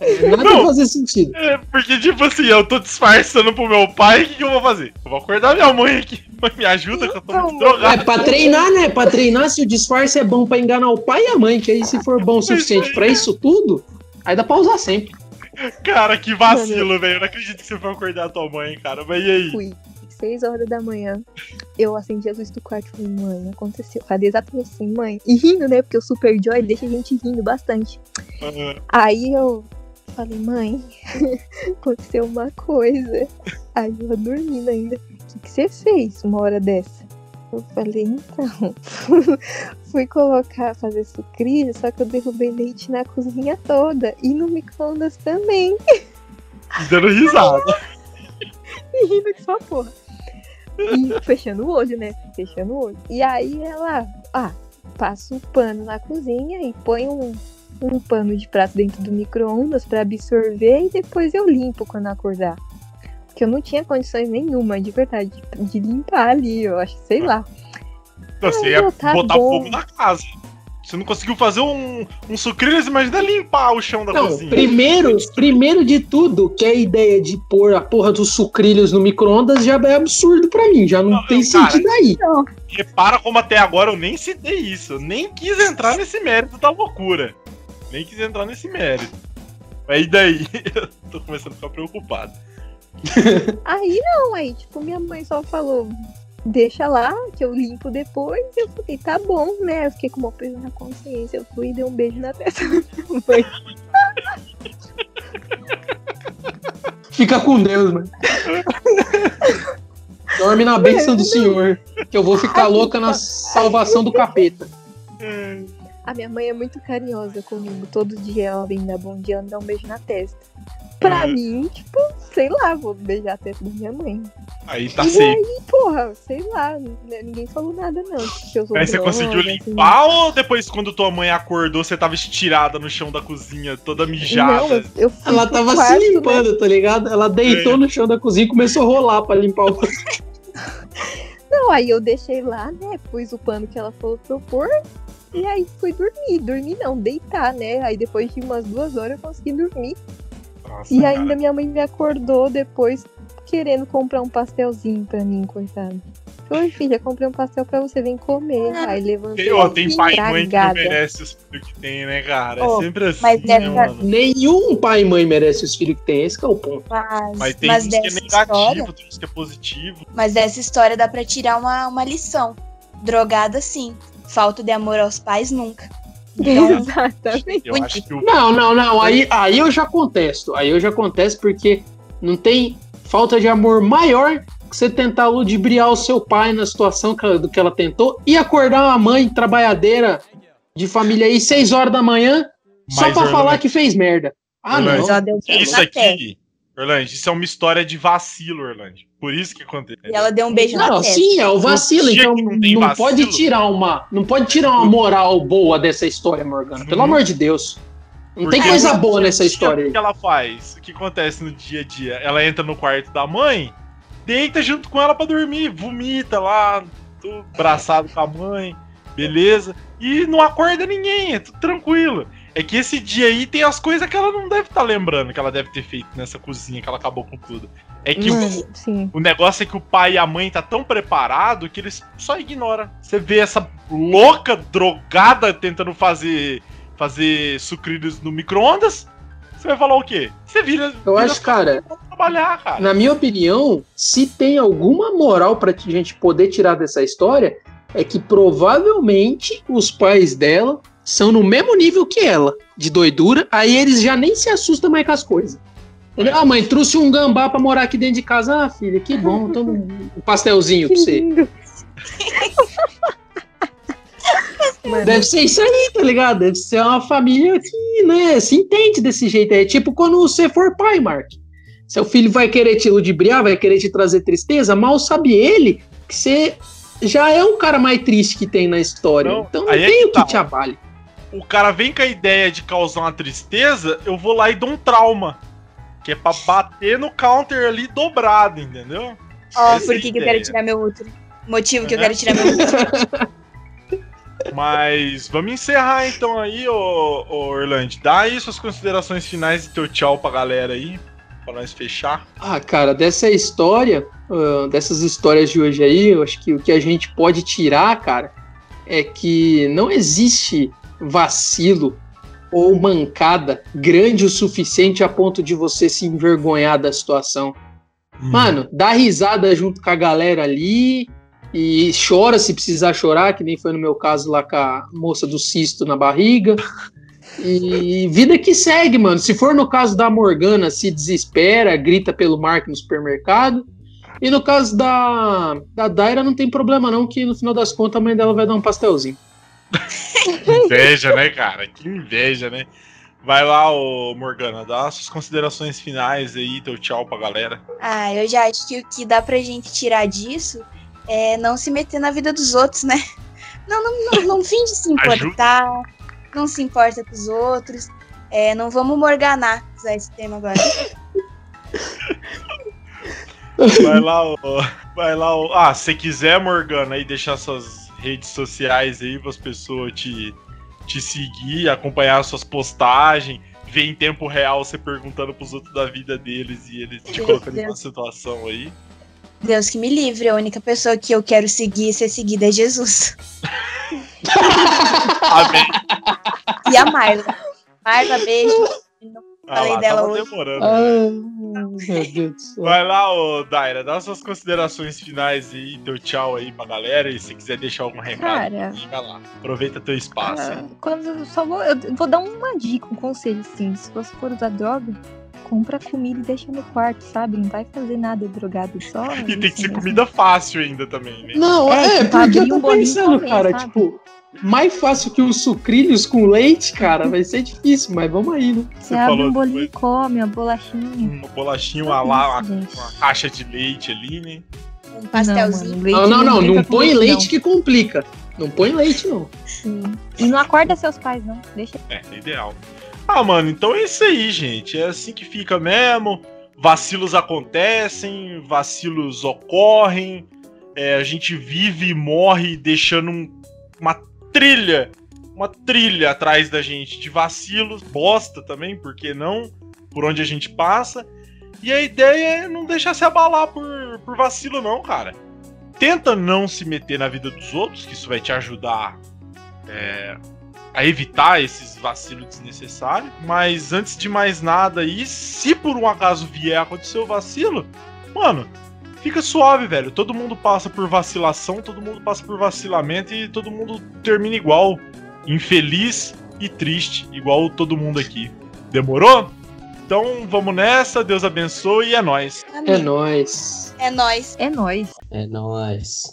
É, nada Não. fazer sentido. É, porque, tipo assim, eu tô disfarçando pro meu pai, o que, que eu vou fazer? Eu vou acordar minha mãe aqui. Mãe, me ajuda, que eu tô muito É drogado. pra treinar, né? Pra treinar se o disfarce é bom pra enganar o pai e a mãe, que aí se for bom o suficiente pra isso tudo, aí dá pra usar sempre. Cara, que vacilo, velho. Eu não acredito que você foi acordar a tua mãe, cara. Mas e aí? Fui. Seis horas da manhã, eu acendi a luz do quarto e falei, mãe, aconteceu. Falei exatamente assim, mãe. E rindo, né? Porque o Super Joy deixa a gente rindo bastante. Ah, Aí eu falei, mãe, aconteceu uma coisa. Aí eu dormindo ainda. O que, você fez uma hora dessa? Eu falei, então, fui colocar, fazer sucrilhos, só que eu derrubei leite na cozinha toda e no micro-ondas também. dando risada. E rindo que só porra. E fechando o olho, né? Fechando o olho. E aí ela, ah, passa um pano na cozinha e põe um, um pano de prato dentro do micro-ondas pra absorver e depois eu limpo quando acordar. Porque eu não tinha condições nenhuma, de verdade, de, de limpar ali, eu acho, sei lá. Você Ai, ia tá botar bom. fogo na casa. Você não conseguiu fazer um, um sucrilhos, imagina limpar o chão da Não, cozinha. primeiro, primeiro de tudo, que a ideia de pôr a porra dos sucrilhos no micro-ondas já é absurdo pra mim, já não, Não, tem cara, sentido aí. Repara como até agora eu nem citei isso. Eu nem quis entrar nesse mérito da loucura. Nem quis entrar nesse mérito. Mas e daí? Eu tô começando a ficar preocupado. Aí não, aí tipo, minha mãe só falou, deixa lá, que eu limpo depois. E eu falei, tá bom, né? Eu fiquei com uma peso na consciência. Eu fui e dei um beijo na testa da minha mãe. Fica com Deus, mano. Dorme na bênção do Senhor, que eu vou ficar louca na salvação do capeta. A minha mãe é muito carinhosa comigo. Todo dia ela vem dar bom dia, ela me dá um beijo na testa. Pra Hum. mim, tipo, sei lá, vou beijar a testa da minha mãe. Aí tá e safe. aí, porra, sei lá, né, ninguém falou nada não. Que eu sou Aí você conseguiu assim. limpar ou depois, quando tua mãe acordou, você tava estirada no chão da cozinha, toda mijada? Não, eu, fui Ela tava quarto, se né? limpando, tá ligado? Ela deitou no chão da cozinha e começou a rolar pra limpar o. Não, aí eu deixei lá, né? Pus o pano que ela falou pra eu pôr. E aí fui dormir. Dormir não, deitar, né? Aí depois de umas duas horas eu consegui dormir. Nossa, E cara. ainda minha mãe me acordou depois querendo comprar um pastelzinho pra mim, coitado. Oi, filha, comprei um pastel pra você, vem comer. Aí levantei. Tem, ó, tem pai e mãe que não merece os filhos que tem, né, cara? Ó, é sempre assim, mas né, dessa-? Nenhum pai e mãe merece os filhos que tem, esse que é o ponto. Mas, Mas tem mas uns que é negativo, história, tem uns que é positivo. mas dessa história dá pra tirar uma, uma lição. Drogada sim. Falta de amor aos pais nunca. Então, Exatamente. Eu acho que o Não, não, não. Aí, aí eu já contesto. Aí eu já contesto porque não tem falta de amor maior que você tentar ludibriar o seu pai na situação que ela- do que ela tentou e acordar uma mãe trabalhadeira de família aí seis horas da manhã só Orlando, falar que fez merda. Ah, não. Isso aqui, Orlando, isso é uma história de vacilo, Orlando. Por isso que acontece. E ela deu um beijo na Não, testa. sim, é o vacilo. Então não tem não vacilo. pode tirar uma, não pode tirar uma moral boa dessa história, Morgana. Pelo Uhum. amor de Deus. Não tem Porque coisa no boa nessa história O que ela faz? O que acontece no dia a dia? Ela entra no quarto da mãe, deita junto com ela pra dormir, vomita lá, tudo braçado com a mãe, beleza? E não acorda ninguém, é tudo tranquilo. É que esse dia aí tem as coisas que ela não deve estar lembrando que ela deve ter feito nessa cozinha que ela acabou com tudo. É que o, o negócio é que o pai e a mãe tá tão preparado que eles só ignoram. Você vê essa louca drogada tentando fazer fazer sucrilhos no micro-ondas. Você vai falar o quê? Você vira, Eu vira acho, cara, trabalhar, cara. na minha opinião, se tem alguma moral pra gente poder tirar dessa história, é que provavelmente os pais dela são no mesmo nível que ela, de doidura, aí eles já nem se assustam mais com as coisas. Entendeu? Ah, mãe, trouxe um gambá pra morar aqui dentro de casa. Ah, filha, que bom. Toma um pastelzinho pra Que você. Deve ser isso aí, tá ligado? Deve ser uma família que, né, se entende desse jeito. É tipo quando você for pai, Mark. Seu filho vai querer te ludibriar, vai querer te trazer tristeza, mal sabe ele que você já é o cara mais triste que tem na história. Não, então não é tem que o que tá. te abale. O cara vem com a ideia de causar uma tristeza, eu vou lá e dou um trauma. Que é pra bater no counter ali dobrado, entendeu? Ó, Essa por é a que, que eu quero tirar meu útero? Motivo que eu quero tirar meu útero. Mas vamos encerrar então aí, ô, ô Orlando. Dá aí suas considerações finais e teu tchau pra galera aí, pra nós fechar. Ah, cara, dessa história, ah, dessas histórias de hoje aí, eu acho que o que a gente pode tirar, cara, é que não existe vacilo ou mancada grande o suficiente a ponto de você se envergonhar da situação. Mano, dá risada junto com a galera ali e chora se precisar chorar, que nem foi no meu caso lá com a moça do cisto na barriga. E vida que segue, mano. Se for no caso da Morgana, se desespera, grita pelo Mark no supermercado. E no caso da, da Daira, não tem problema não, que no final das contas a mãe dela vai dar um pastelzinho. Que inveja, né, cara? Que inveja, né? Vai lá, ô Morgana, dá suas considerações finais aí, teu tchau pra galera. Ah, eu já acho que o que dá pra gente tirar disso é não se meter na vida dos outros, né? Não, não, não, não finge se importar, não se importa com os outros. É, não vamos morganar usar esse tema agora. Vai lá, ô. Vai lá, ô. Ah, se quiser, Morgana, aí deixar suas redes sociais aí para as pessoas te, te seguir, acompanhar suas postagens, ver em tempo real você perguntando pros outros da vida deles e eles te colocando em uma situação aí. Deus que me livre, a única pessoa que eu quero seguir e ser seguida é Jesus. Amém. E a Marla. Marla, beijo. Ah Falei lá, dela tava hoje. demorando. Ah, meu Deus do céu. Vai lá, ô Daira, dá suas considerações finais aí, teu tchau aí pra galera. E se quiser deixar algum recado, Cara. diga lá. Aproveita teu espaço. Ah, quando eu só vou, eu vou dar uma dica, um conselho assim. Se você for usar droga, compra comida e deixa no quarto, sabe? Não vai fazer nada drogado só. E tem que isso ser mesmo. comida fácil ainda também, né? Não, É, é, porque eu tô um e pensando, comer, cara, sabe? tipo, mais fácil que os sucrilhos com leite, cara, vai ser difícil, mas vamos aí, né? Você Você abre falou um bolinho e come, a bolachinha. Uma bolachinha, Só uma, lá, uma, uma caixa de leite ali, né? Um pastelzinho. Não, Não, não, não, não põe leite não. que complica. Não põe leite, não. Sim. E não acorda seus pais, não. Deixa. É, é ideal. Ah, mano, então é isso aí, gente. É assim que fica mesmo. Vacilos acontecem, vacilos ocorrem. É, a gente vive e morre deixando um- uma trilha, uma trilha atrás da gente de vacilos, bosta também, por que não? Por onde a gente passa. E a ideia é não deixar se abalar por, por vacilo, não, cara. Tenta não se meter na vida dos outros, que isso vai te ajudar é, a evitar esses vacilos desnecessários. Mas antes de mais nada aí, se por um acaso vier a acontecer o vacilo, mano, fica suave, velho. Todo mundo passa por vacilação, todo mundo passa por vacilamento e todo mundo termina igual. Infeliz e triste, igual todo mundo aqui. Demorou? Então vamos nessa, Deus abençoe e é nóis. É nóis. É nóis. É nóis. É nóis.